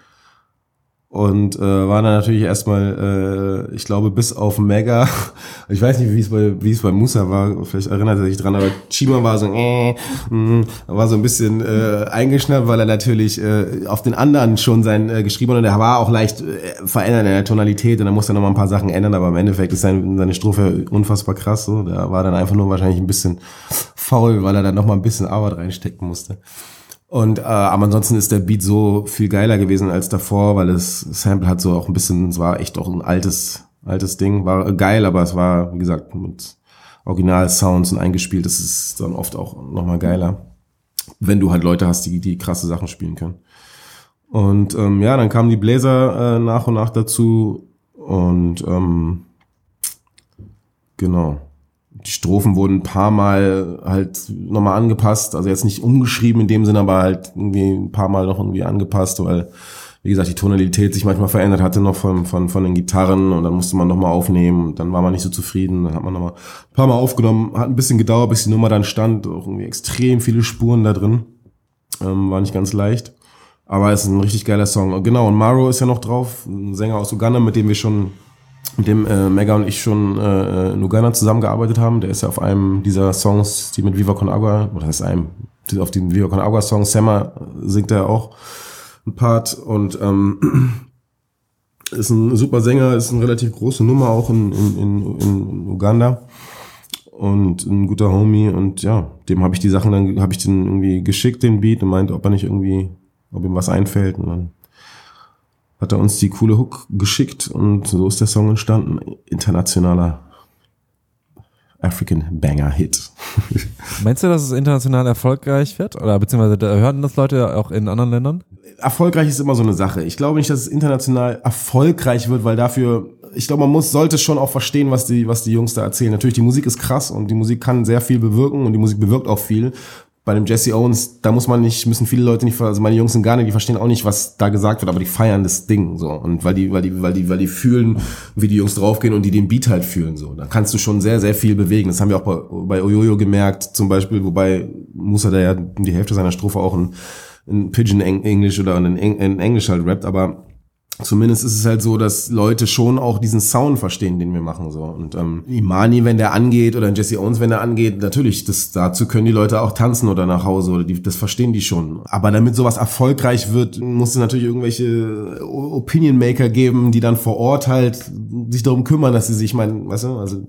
und äh, war dann natürlich erstmal, äh, ich glaube, bis auf Mega. Ich weiß nicht, wie es bei wie es bei Musa war. Vielleicht erinnert er sich dran, aber Chima war so, äh, mh, war so ein bisschen äh, eingeschnappt, weil er natürlich äh, auf den anderen schon sein äh, geschrieben hat und er war auch leicht äh, verändert in der Tonalität und er musste noch mal ein paar Sachen ändern, aber im Endeffekt ist seine, seine Strophe unfassbar krass. So, da war dann einfach nur wahrscheinlich ein bisschen faul, weil er dann noch mal ein bisschen Arbeit reinstecken musste. Und äh, aber ansonsten ist der Beat so viel geiler gewesen als davor, weil das Sample hat so auch ein bisschen, es war echt auch ein altes, altes Ding, war geil, aber es war, wie gesagt, mit Original-Sounds und eingespielt, das ist dann oft auch nochmal geiler, wenn du halt Leute hast, die, die krasse Sachen spielen können. Und ähm, ja, dann kamen die Bläser äh, nach und nach dazu. Und ähm, genau die Strophen wurden ein paar Mal halt nochmal angepasst, also jetzt nicht umgeschrieben in dem Sinne, aber halt irgendwie ein paar Mal noch irgendwie angepasst, weil, wie gesagt, die Tonalität sich manchmal verändert. Hatte noch von, von, von den Gitarren und dann musste man nochmal aufnehmen. Und dann war man nicht so zufrieden, dann hat man nochmal ein paar Mal aufgenommen, hat ein bisschen gedauert, bis die Nummer dann stand, auch irgendwie extrem viele Spuren da drin, ähm, war nicht ganz leicht. Aber es ist ein richtig geiler Song. Genau, und Maro ist ja noch drauf, ein Sänger aus Uganda, mit dem wir schon mit dem äh, Mega und ich schon äh, in Uganda zusammengearbeitet haben. Der ist ja auf einem dieser Songs, die mit Viva Con Agua, oder heißt einem, auf dem Viva Con Agua Song, Summer singt er auch ein Part. Und ähm, ist ein super Sänger, ist eine relativ große Nummer auch in, in, in, in Uganda und ein guter Homie. Und ja, dem habe ich die Sachen dann, habe ich den irgendwie geschickt, den Beat und meinte, ob er nicht irgendwie, ob ihm was einfällt. Und dann hat er uns die coole Hook geschickt und so ist der Song entstanden. Internationaler African Banger Hit. Meinst du, dass es international erfolgreich wird? Oder beziehungsweise hören das Leute auch in anderen Ländern? Erfolgreich ist immer so eine Sache. Ich glaube nicht, dass es international erfolgreich wird, weil dafür, ich glaube, man muss, sollte schon auch verstehen, was die, was die Jungs da erzählen. Natürlich, die Musik ist krass und die Musik kann sehr viel bewirken und die Musik bewirkt auch viel bei dem Jesse Owens, da muss man nicht, müssen viele Leute nicht, also meine Jungs sind gar nicht, die verstehen auch nicht, was da gesagt wird, aber die feiern das Ding so und weil die, weil die, weil die, weil die fühlen, wie die Jungs draufgehen und die den Beat halt fühlen so. Da kannst du schon sehr, sehr viel bewegen. Das haben wir auch bei, bei Oyoyo gemerkt, zum Beispiel, wobei Musa da ja die Hälfte seiner Strophe auch in, in Pigeon English oder in Englisch halt rappt, aber zumindest ist es halt so, dass Leute schon auch diesen Sound verstehen, den wir machen so. Und ähm, Imani, wenn der angeht, oder Jesse Owens, wenn der angeht, natürlich, das, dazu können die Leute auch tanzen oder nach Hause oder die, das verstehen die schon. Aber damit sowas erfolgreich wird, muss es natürlich irgendwelche Opinion Maker geben, die dann vor Ort halt sich darum kümmern, dass sie sich, mein, weißt du, also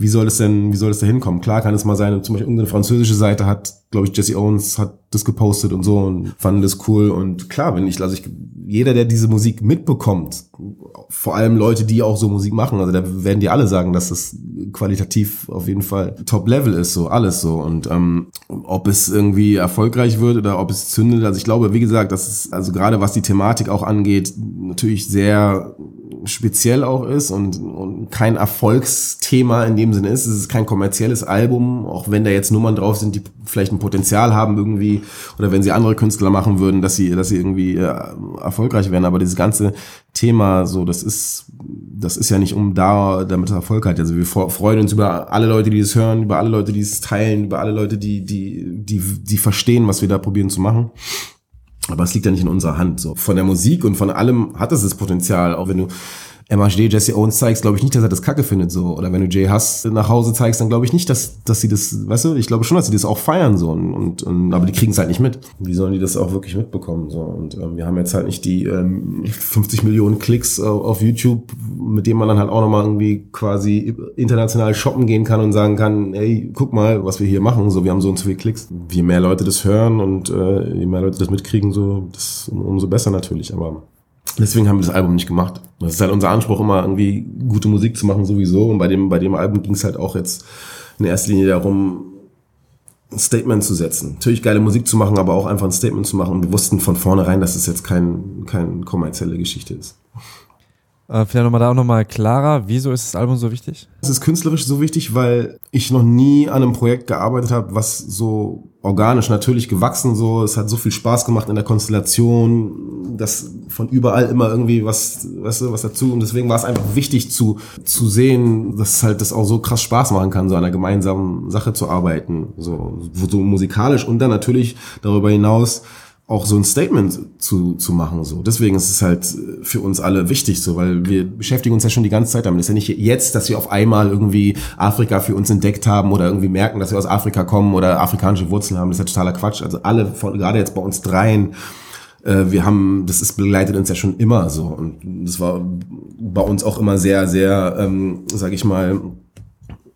wie soll das denn, wie soll das da hinkommen? Klar kann es mal sein, zum Beispiel irgendeine französische Seite hat, glaube ich, Jesse Owens hat das gepostet und so und fanden das cool. Und klar, wenn ich, also ich, jeder, der diese Musik mitbekommt, vor allem Leute, die auch so Musik machen, also da werden die alle sagen, dass das qualitativ auf jeden Fall Top-Level ist, so alles so. Und ähm, ob es irgendwie erfolgreich wird oder ob es zündet, also ich glaube, wie gesagt, das ist, also gerade was die Thematik auch angeht, natürlich sehr speziell auch ist und, und kein Erfolgsthema in dem Sinne ist. Es ist kein kommerzielles Album, auch wenn da jetzt Nummern drauf sind, die vielleicht ein Potenzial haben irgendwie oder wenn sie andere Künstler machen würden, dass sie, dass sie irgendwie äh, erfolgreich werden. Aber dieses ganze Thema, so das ist, das ist ja nicht um da, damit Erfolg hat. Also wir freuen uns über alle Leute, die es hören, über alle Leute, die es teilen, über alle Leute, die, die, die, die verstehen, was wir da probieren zu machen. Aber es liegt ja nicht in unserer Hand. So von der Musik und von allem hat es das Potenzial. Auch wenn du MHD Jesse Owens zeigst, glaube ich nicht, dass er das Kacke findet so. Oder wenn du Jay Huss nach Hause zeigst, dann glaube ich nicht, dass, dass sie das, weißt du, ich glaube schon, dass sie das auch feiern so. Und, und, und aber die kriegen es halt nicht mit. Wie sollen die das auch wirklich mitbekommen so? Und ähm, wir haben jetzt halt nicht die ähm, 50 Millionen Klicks auf, auf YouTube, mit denen man dann halt auch nochmal irgendwie quasi international shoppen gehen kann und sagen kann, ey, guck mal, was wir hier machen. So, wir haben so und so viele Klicks. Je mehr Leute das hören und äh, je mehr Leute das mitkriegen, so, das umso besser natürlich. Aber Deswegen haben wir das Album nicht gemacht. Das ist halt unser Anspruch, immer irgendwie gute Musik zu machen sowieso. Und bei dem, bei dem Album ging es halt auch jetzt in erster Linie darum, ein Statement zu setzen. Natürlich geile Musik zu machen, aber auch einfach ein Statement zu machen. Und wir wussten von vornherein, dass es jetzt kein, kein kommerzielle Geschichte ist. Äh, vielleicht nochmal da auch nochmal klarer, wieso ist das Album so wichtig? Es ist künstlerisch so wichtig, weil ich noch nie an einem Projekt gearbeitet habe, was so organisch natürlich gewachsen so. Es hat so viel Spaß gemacht in der Konstellation, dass von überall immer irgendwie was, weißt du, was dazu. Und deswegen war es einfach wichtig zu, zu sehen, dass halt das auch so krass Spaß machen kann, so an einer gemeinsamen Sache zu arbeiten. So, so musikalisch und dann natürlich darüber hinaus auch so ein Statement zu, zu machen. So. Deswegen ist es halt für uns alle wichtig, so, weil wir beschäftigen uns ja schon die ganze Zeit damit. Es ist ja nicht jetzt, dass wir auf einmal irgendwie Afrika für uns entdeckt haben oder irgendwie merken, dass wir aus Afrika kommen oder afrikanische Wurzeln haben. Das ist ja totaler Quatsch. Also alle, von, gerade jetzt bei uns dreien, äh, wir haben, das ist begleitet uns ja schon immer so. Und das war bei uns auch immer sehr, sehr, ähm, sag ich mal,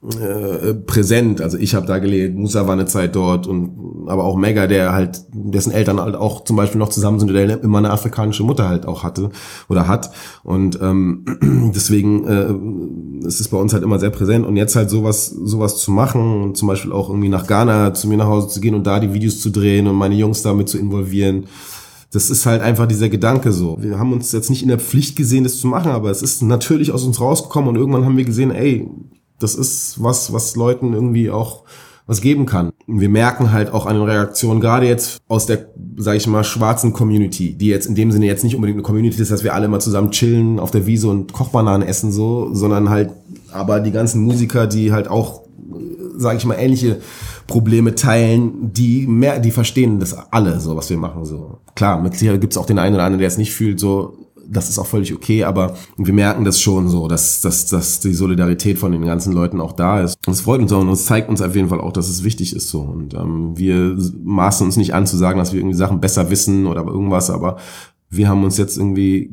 äh, präsent. Also ich habe da gelebt, Musa war eine Zeit dort und aber auch Mega, der halt, dessen Eltern halt auch zum Beispiel noch zusammen sind, der immer eine afrikanische Mutter halt auch hatte oder hat. Und ähm, deswegen äh, ist es bei uns halt immer sehr präsent. Und jetzt halt sowas, sowas zu machen und zum Beispiel auch irgendwie nach Ghana zu mir nach Hause zu gehen und da die Videos zu drehen und meine Jungs damit zu involvieren. Das ist halt einfach dieser Gedanke so. Wir haben uns jetzt nicht in der Pflicht gesehen, das zu machen, aber es ist natürlich aus uns rausgekommen und irgendwann haben wir gesehen, ey, das ist was, was Leuten irgendwie auch was geben kann. Wir merken halt auch an den Reaktionen, gerade jetzt aus der, sag ich mal, schwarzen Community, die jetzt in dem Sinne jetzt nicht unbedingt eine Community ist, dass wir alle mal zusammen chillen auf der Wiese und Kochbananen essen so, sondern halt, aber die ganzen Musiker, die halt auch, sag ich mal, ähnliche Probleme teilen, die mehr, die verstehen das alle, so was wir machen. So klar, mit Sicherheit gibt es auch den einen oder anderen, der es nicht fühlt, so das ist auch völlig okay, aber wir merken das schon so, dass, dass, dass die Solidarität von den ganzen Leuten auch da ist. Und es freut uns auch und es zeigt uns auf jeden Fall auch, dass es wichtig ist so. Und ähm, wir maßen uns nicht an zu sagen, dass wir irgendwie Sachen besser wissen oder irgendwas, aber wir haben uns jetzt irgendwie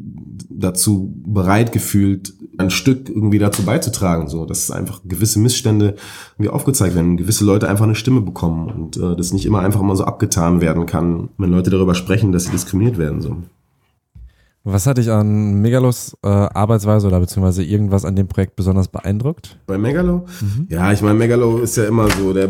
dazu bereit gefühlt, ein Stück irgendwie dazu beizutragen, so dass einfach gewisse Missstände irgendwie aufgezeigt werden, gewisse Leute einfach eine Stimme bekommen und äh, das nicht immer einfach mal so abgetan werden kann, wenn Leute darüber sprechen, dass sie diskriminiert werden. So. Was hat dich an Megalos äh, Arbeitsweise oder beziehungsweise irgendwas an dem Projekt besonders beeindruckt? Bei Megalo? Mhm. Ja, ich meine, Megalo ist ja immer so, der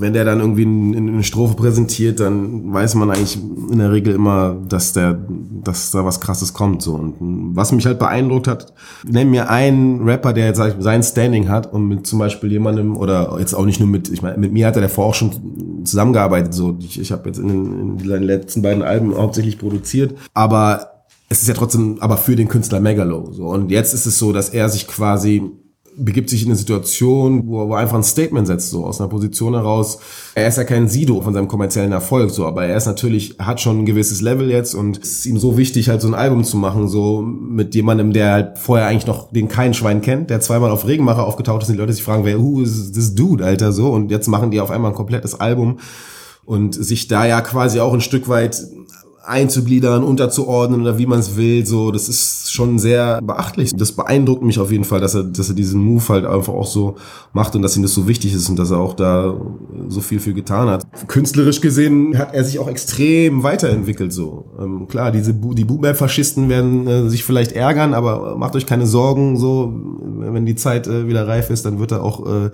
wenn der dann irgendwie eine Strophe präsentiert, dann weiß man eigentlich in der Regel immer, dass der, dass da was Krasses kommt. So und was mich halt beeindruckt hat, nenn mir einen Rapper, der jetzt sein Standing hat und mit zum Beispiel jemandem oder jetzt auch nicht nur mit, ich meine, mit mir hat er davor auch schon zusammengearbeitet. So, ich, ich habe jetzt in, den, in seinen letzten beiden Alben hauptsächlich produziert, aber es ist ja trotzdem, aber für den Künstler Megalo. So und jetzt ist es so, dass er sich quasi begibt sich in eine Situation, wo, er einfach ein Statement setzt, so aus einer Position heraus. Er ist ja kein Sido von seinem kommerziellen Erfolg, so, aber er ist natürlich, hat schon ein gewisses Level jetzt und es ist ihm so wichtig, halt so ein Album zu machen, so mit jemandem, der halt vorher eigentlich noch den keinen Schwein kennt, der zweimal auf Regenmacher aufgetaucht ist und die Leute sich fragen, wer, who is this dude, Alter, so und jetzt machen die auf einmal ein komplettes Album und sich da ja quasi auch ein Stück weit einzugliedern, unterzuordnen oder wie man es will. So, das ist schon sehr beachtlich. Das beeindruckt mich auf jeden Fall, dass er, dass er diesen Move halt einfach auch so macht und dass ihm das so wichtig ist und dass er auch da so viel für getan hat. Künstlerisch gesehen hat er sich auch extrem weiterentwickelt. So ähm, klar, diese Bu die Boom-Faschisten werden äh, sich vielleicht ärgern, aber macht euch keine Sorgen. So, wenn die Zeit äh, wieder reif ist, dann wird er auch äh,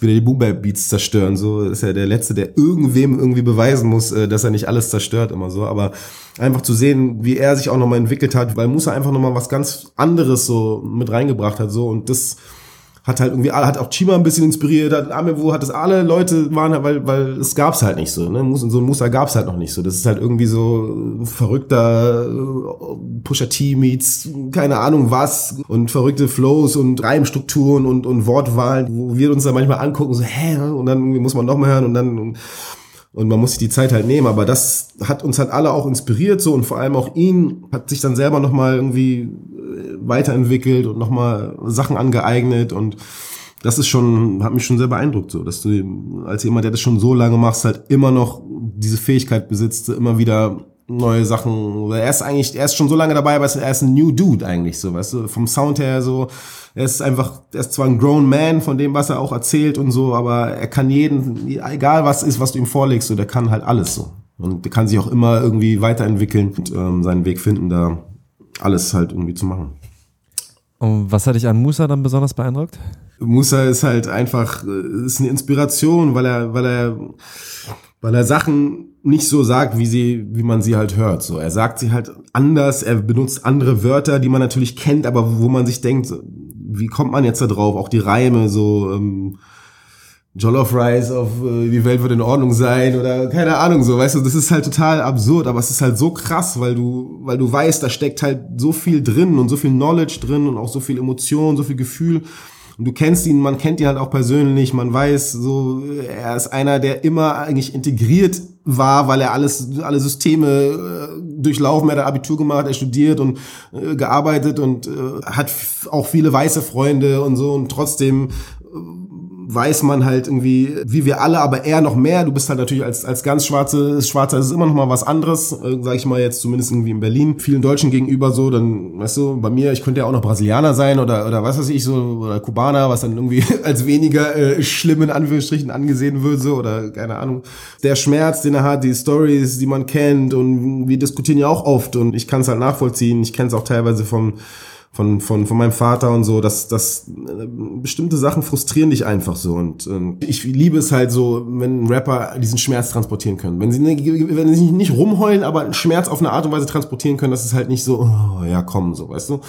wieder die Boom-Beats zerstören. So ist er der letzte, der irgendwem irgendwie beweisen muss, äh, dass er nicht alles zerstört immer so. Aber einfach zu sehen, wie er sich auch nochmal entwickelt hat, weil Musa einfach nochmal was ganz anderes so mit reingebracht hat, so. Und das hat halt irgendwie, hat auch Chima ein bisschen inspiriert, hat Amewo, hat das alle Leute waren, weil, weil es gab's halt nicht so, ne, so ein Musa gab's halt noch nicht so, das ist halt irgendwie so verrückter Pusher T meets, keine Ahnung was und verrückte Flows und Reimstrukturen und, und Wortwahlen, wo wir uns da manchmal angucken, so, hä, und dann muss man noch mal hören und dann, und man muss sich die Zeit halt nehmen, aber das hat uns halt alle auch inspiriert so und vor allem auch ihn hat sich dann selber nochmal irgendwie äh, weiterentwickelt und nochmal Sachen angeeignet und das ist schon, hat mich schon sehr beeindruckt, so, dass du als jemand, der das schon so lange machst, halt immer noch diese Fähigkeit besitzt, immer wieder neue Sachen. Er ist eigentlich, er ist schon so lange dabei, aber er ist ein New Dude eigentlich, so, weißt du, vom Sound her so, er ist einfach, er ist zwar ein grown man von dem, was er auch erzählt und so, aber er kann jeden, egal was ist, was du ihm vorlegst, so, der kann halt alles so. Und der kann sich auch immer irgendwie weiterentwickeln und ähm, seinen Weg finden, da alles halt irgendwie zu machen. Und was hat dich an Musa dann besonders beeindruckt? Musa ist halt einfach, äh, ist eine Inspiration, weil er, weil er, weil er Sachen nicht so sagt, wie sie, wie man sie halt hört. So, er sagt sie halt anders, er benutzt andere Wörter, die man natürlich kennt, aber wo man sich denkt, wie kommt man jetzt da drauf? Auch die Reime, so ähm, Jollof Rice auf äh, die Welt wird in Ordnung sein oder keine Ahnung so, weißt du, das ist halt total absurd, aber es ist halt so krass, weil du, weil du weißt, da steckt halt so viel drin und so viel Knowledge drin und auch so viel Emotion, so viel Gefühl. Und du kennst ihn, man kennt ihn halt auch persönlich, man weiß so, er ist einer, der immer eigentlich integriert war, weil er alles, alle Systeme äh, durchlaufen, er hat Abitur gemacht, er studiert und äh, gearbeitet und äh, hat auch viele weiße Freunde und so. Und trotzdem weiß man halt irgendwie, wie wir alle, aber eher noch mehr. Du bist halt natürlich als, als ganz schwarze, Schwarzer, ist immer noch mal was anderes, äh, sag ich mal jetzt zumindest irgendwie in Berlin. Vielen Deutschen gegenüber so, dann, weißt du, bei mir, ich könnte ja auch noch Brasilianer sein oder, oder was weiß ich so, oder Kubaner, was dann irgendwie als weniger äh, schlimm in Anführungsstrichen angesehen wird, so, oder keine Ahnung. Der Schmerz, den er hat, die Stories, die man kennt und wir diskutieren ja auch oft und ich kann es halt nachvollziehen. Ich kenne es auch teilweise vom von, von, von meinem Vater und so, dass, dass äh, bestimmte Sachen frustrieren dich einfach so. Und ähm, ich liebe es halt so, wenn Rapper diesen Schmerz transportieren können. Wenn sie, wenn sie nicht rumheulen, aber Schmerz auf eine Art und Weise transportieren können, dass es halt nicht so, oh, ja komm, so, weißt du.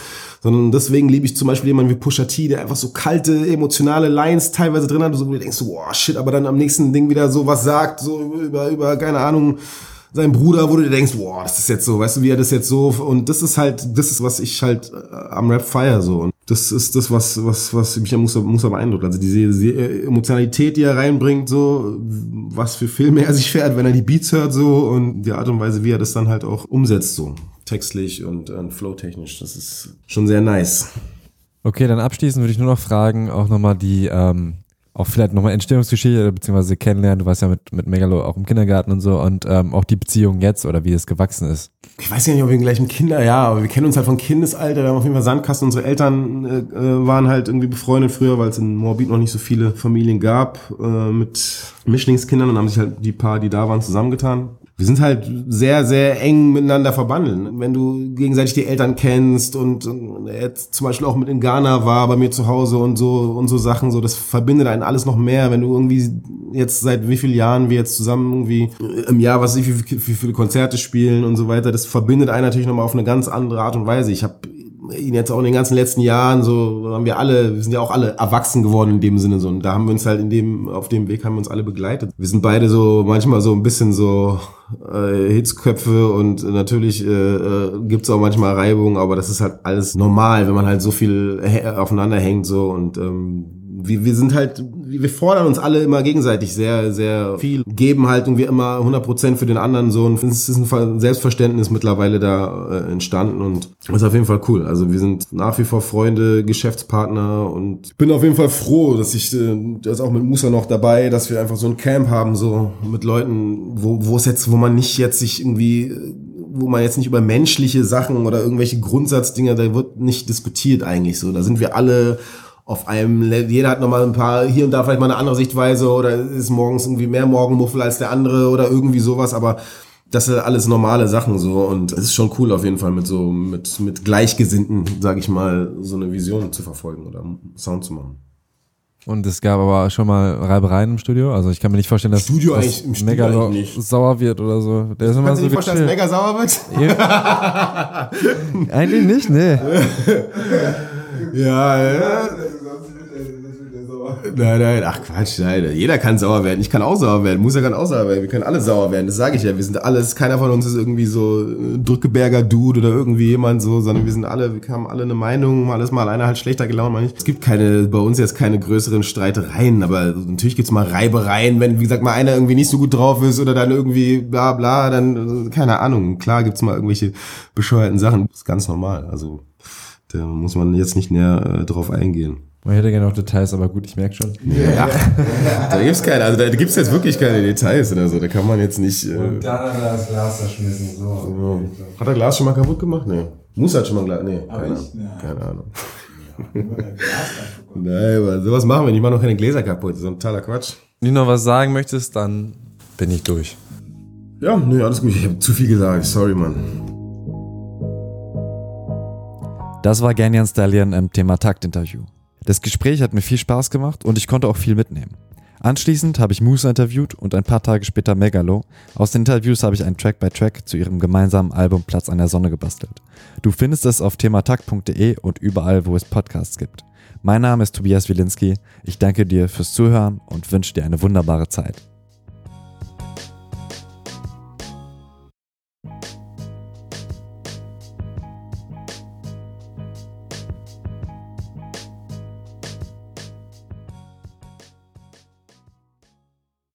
Sondern deswegen liebe ich zum Beispiel jemanden wie Pusha T, der einfach so kalte, emotionale Lines teilweise drin hat, so, wo du denkst, oh shit, aber dann am nächsten Ding wieder so was sagt, so über, über, keine Ahnung, sein Bruder, wo du dir denkst, boah, das ist jetzt so, weißt du, wie er das jetzt so und das ist halt, das ist, was ich halt äh, am Rap feier so und das ist das, was, was, was mich am Musa, Musa beeindruckt. Also diese, diese Emotionalität, die er reinbringt, so, was für Filme er sich fährt, wenn er die Beats hört, so, und die Art und Weise, wie er das dann halt auch umsetzt, so, textlich und, und flowtechnisch. Das ist schon sehr nice. Okay, dann abschließend würde ich nur noch fragen, auch nochmal die, ähm, auch vielleicht nochmal Entstehungsgeschichte beziehungsweise kennenlernen. Du warst ja mit, mit Megalo auch im Kindergarten und so und ähm, auch die Beziehung jetzt oder wie es gewachsen ist. Ich weiß ja nicht, ob wir gleich im Kinder, ja, aber wir kennen uns halt von Kindesalter. Wir haben auf jeden Fall Sandkasten. Unsere Eltern äh, äh, waren halt irgendwie befreundet früher, weil es in Moabit noch nicht so viele Familien gab äh, mit Mischlingskindern und haben sich halt die paar, die da waren, zusammengetan wir sind halt sehr, sehr eng miteinander verbandelt. Wenn du gegenseitig die Eltern kennst und, und jetzt zum Beispiel auch mit in Ghana war, bei mir zu Hause und so und so Sachen, so das verbindet einen alles noch mehr. Wenn du irgendwie jetzt seit wie vielen Jahren wir jetzt zusammen irgendwie im Jahr, was ich, wie, wie viele Konzerte spielen und so weiter, das verbindet einen natürlich nochmal auf eine ganz andere Art und Weise. Ich habe ihn jetzt auch in den ganzen letzten Jahren so haben wir alle, wir sind ja auch alle erwachsen geworden in dem Sinne so und da haben wir uns halt in dem auf dem Weg haben wir uns alle begleitet. Wir sind beide so manchmal so ein bisschen so äh, Hitzköpfe und natürlich äh, äh, gibt auch manchmal Reibung, aber das ist halt alles normal, wenn man halt so viel aufeinander hängt so und ähm, wir, wir sind halt, wir fordern uns alle immer gegenseitig sehr, sehr viel, geben halt irgendwie immer 100% für den anderen so und es ist ein Selbstverständnis mittlerweile da äh, entstanden und ist auf jeden Fall cool. Also wir sind nach wie vor Freunde, Geschäftspartner und bin auf jeden Fall froh, dass ich, äh, das auch mit Musa noch dabei, dass wir einfach so ein Camp haben, so mit Leuten, wo, wo es jetzt, wo man nicht jetzt sich irgendwie wo man jetzt nicht über menschliche Sachen oder irgendwelche Grundsatzdinger, da wird nicht diskutiert eigentlich so. Da sind wir alle auf einem, jeder hat nochmal ein paar, hier und da vielleicht mal eine andere Sichtweise oder ist morgens irgendwie mehr Morgenmuffel als der andere oder irgendwie sowas, aber das sind alles normale Sachen so und es ist schon cool auf jeden Fall mit so, mit, mit Gleichgesinnten, sag ich mal, so eine Vision zu verfolgen oder Sound zu machen. Und es gab aber schon mal Reibereien im Studio. Also ich kann mir nicht vorstellen, dass, Studio dass im Studio Mega nicht. sauer wird oder so. Der ist immer Kannst so du dir vorstellen, dass Mega sauer wird? Eigentlich nicht, nee. ja, ja. Nein, nein, ach Quatsch, nein. Jeder kann sauer werden. Ich kann auch sauer werden. Musa kann auch sauer werden. Wir können alle sauer werden. Das sage ich ja. Wir sind alles, keiner von uns ist irgendwie so äh, Drückeberger Dude oder irgendwie jemand so, sondern wir sind alle, wir haben alle eine Meinung. Mal ist mal einer halt schlechter gelaunt, mal nicht. Es gibt keine, bei uns jetzt keine größeren Streitereien, aber natürlich gibt's mal Reibereien, wenn, wie gesagt, mal einer irgendwie nicht so gut drauf ist oder dann irgendwie bla bla, dann, keine Ahnung. Klar gibt's mal irgendwelche bescheuerten Sachen. Das ist ganz normal. Also, da muss man jetzt nicht näher äh, drauf eingehen. Man hätte gerne noch Details, aber gut, ich merke schon. Ja, da gibt's keine, also da gibt's jetzt wirklich keine Details oder so. Da kann man jetzt nicht. Äh Und dann hat er das Glas zerschmissen. So. so. Hat er Glas schon mal kaputt gemacht? Nee. Muss hat schon mal Glas. Nee, keine, ich, ja. keine Ahnung. Nein, aber sowas machen wir nicht. Ich mache noch keine Gläser kaputt. Das ist ein totaler Quatsch. Wenn du noch was sagen möchtest, dann bin ich durch. Ja, nee, alles gut. Ich habe zu viel gesagt. Sorry, Mann. Das war Ganyan Stallion im Thema Takt-Interview. Das Gespräch hat mir viel Spaß gemacht und ich konnte auch viel mitnehmen. Anschließend habe ich Musa interviewt und ein paar Tage später Megalo. Aus den Interviews habe ich einen Track by Track zu ihrem gemeinsamen Album Platz an der Sonne gebastelt. Du findest es auf thematakt.de und überall, wo es Podcasts gibt. Mein Name ist Tobias Wilinski. Ich danke dir fürs Zuhören und wünsche dir eine wunderbare Zeit.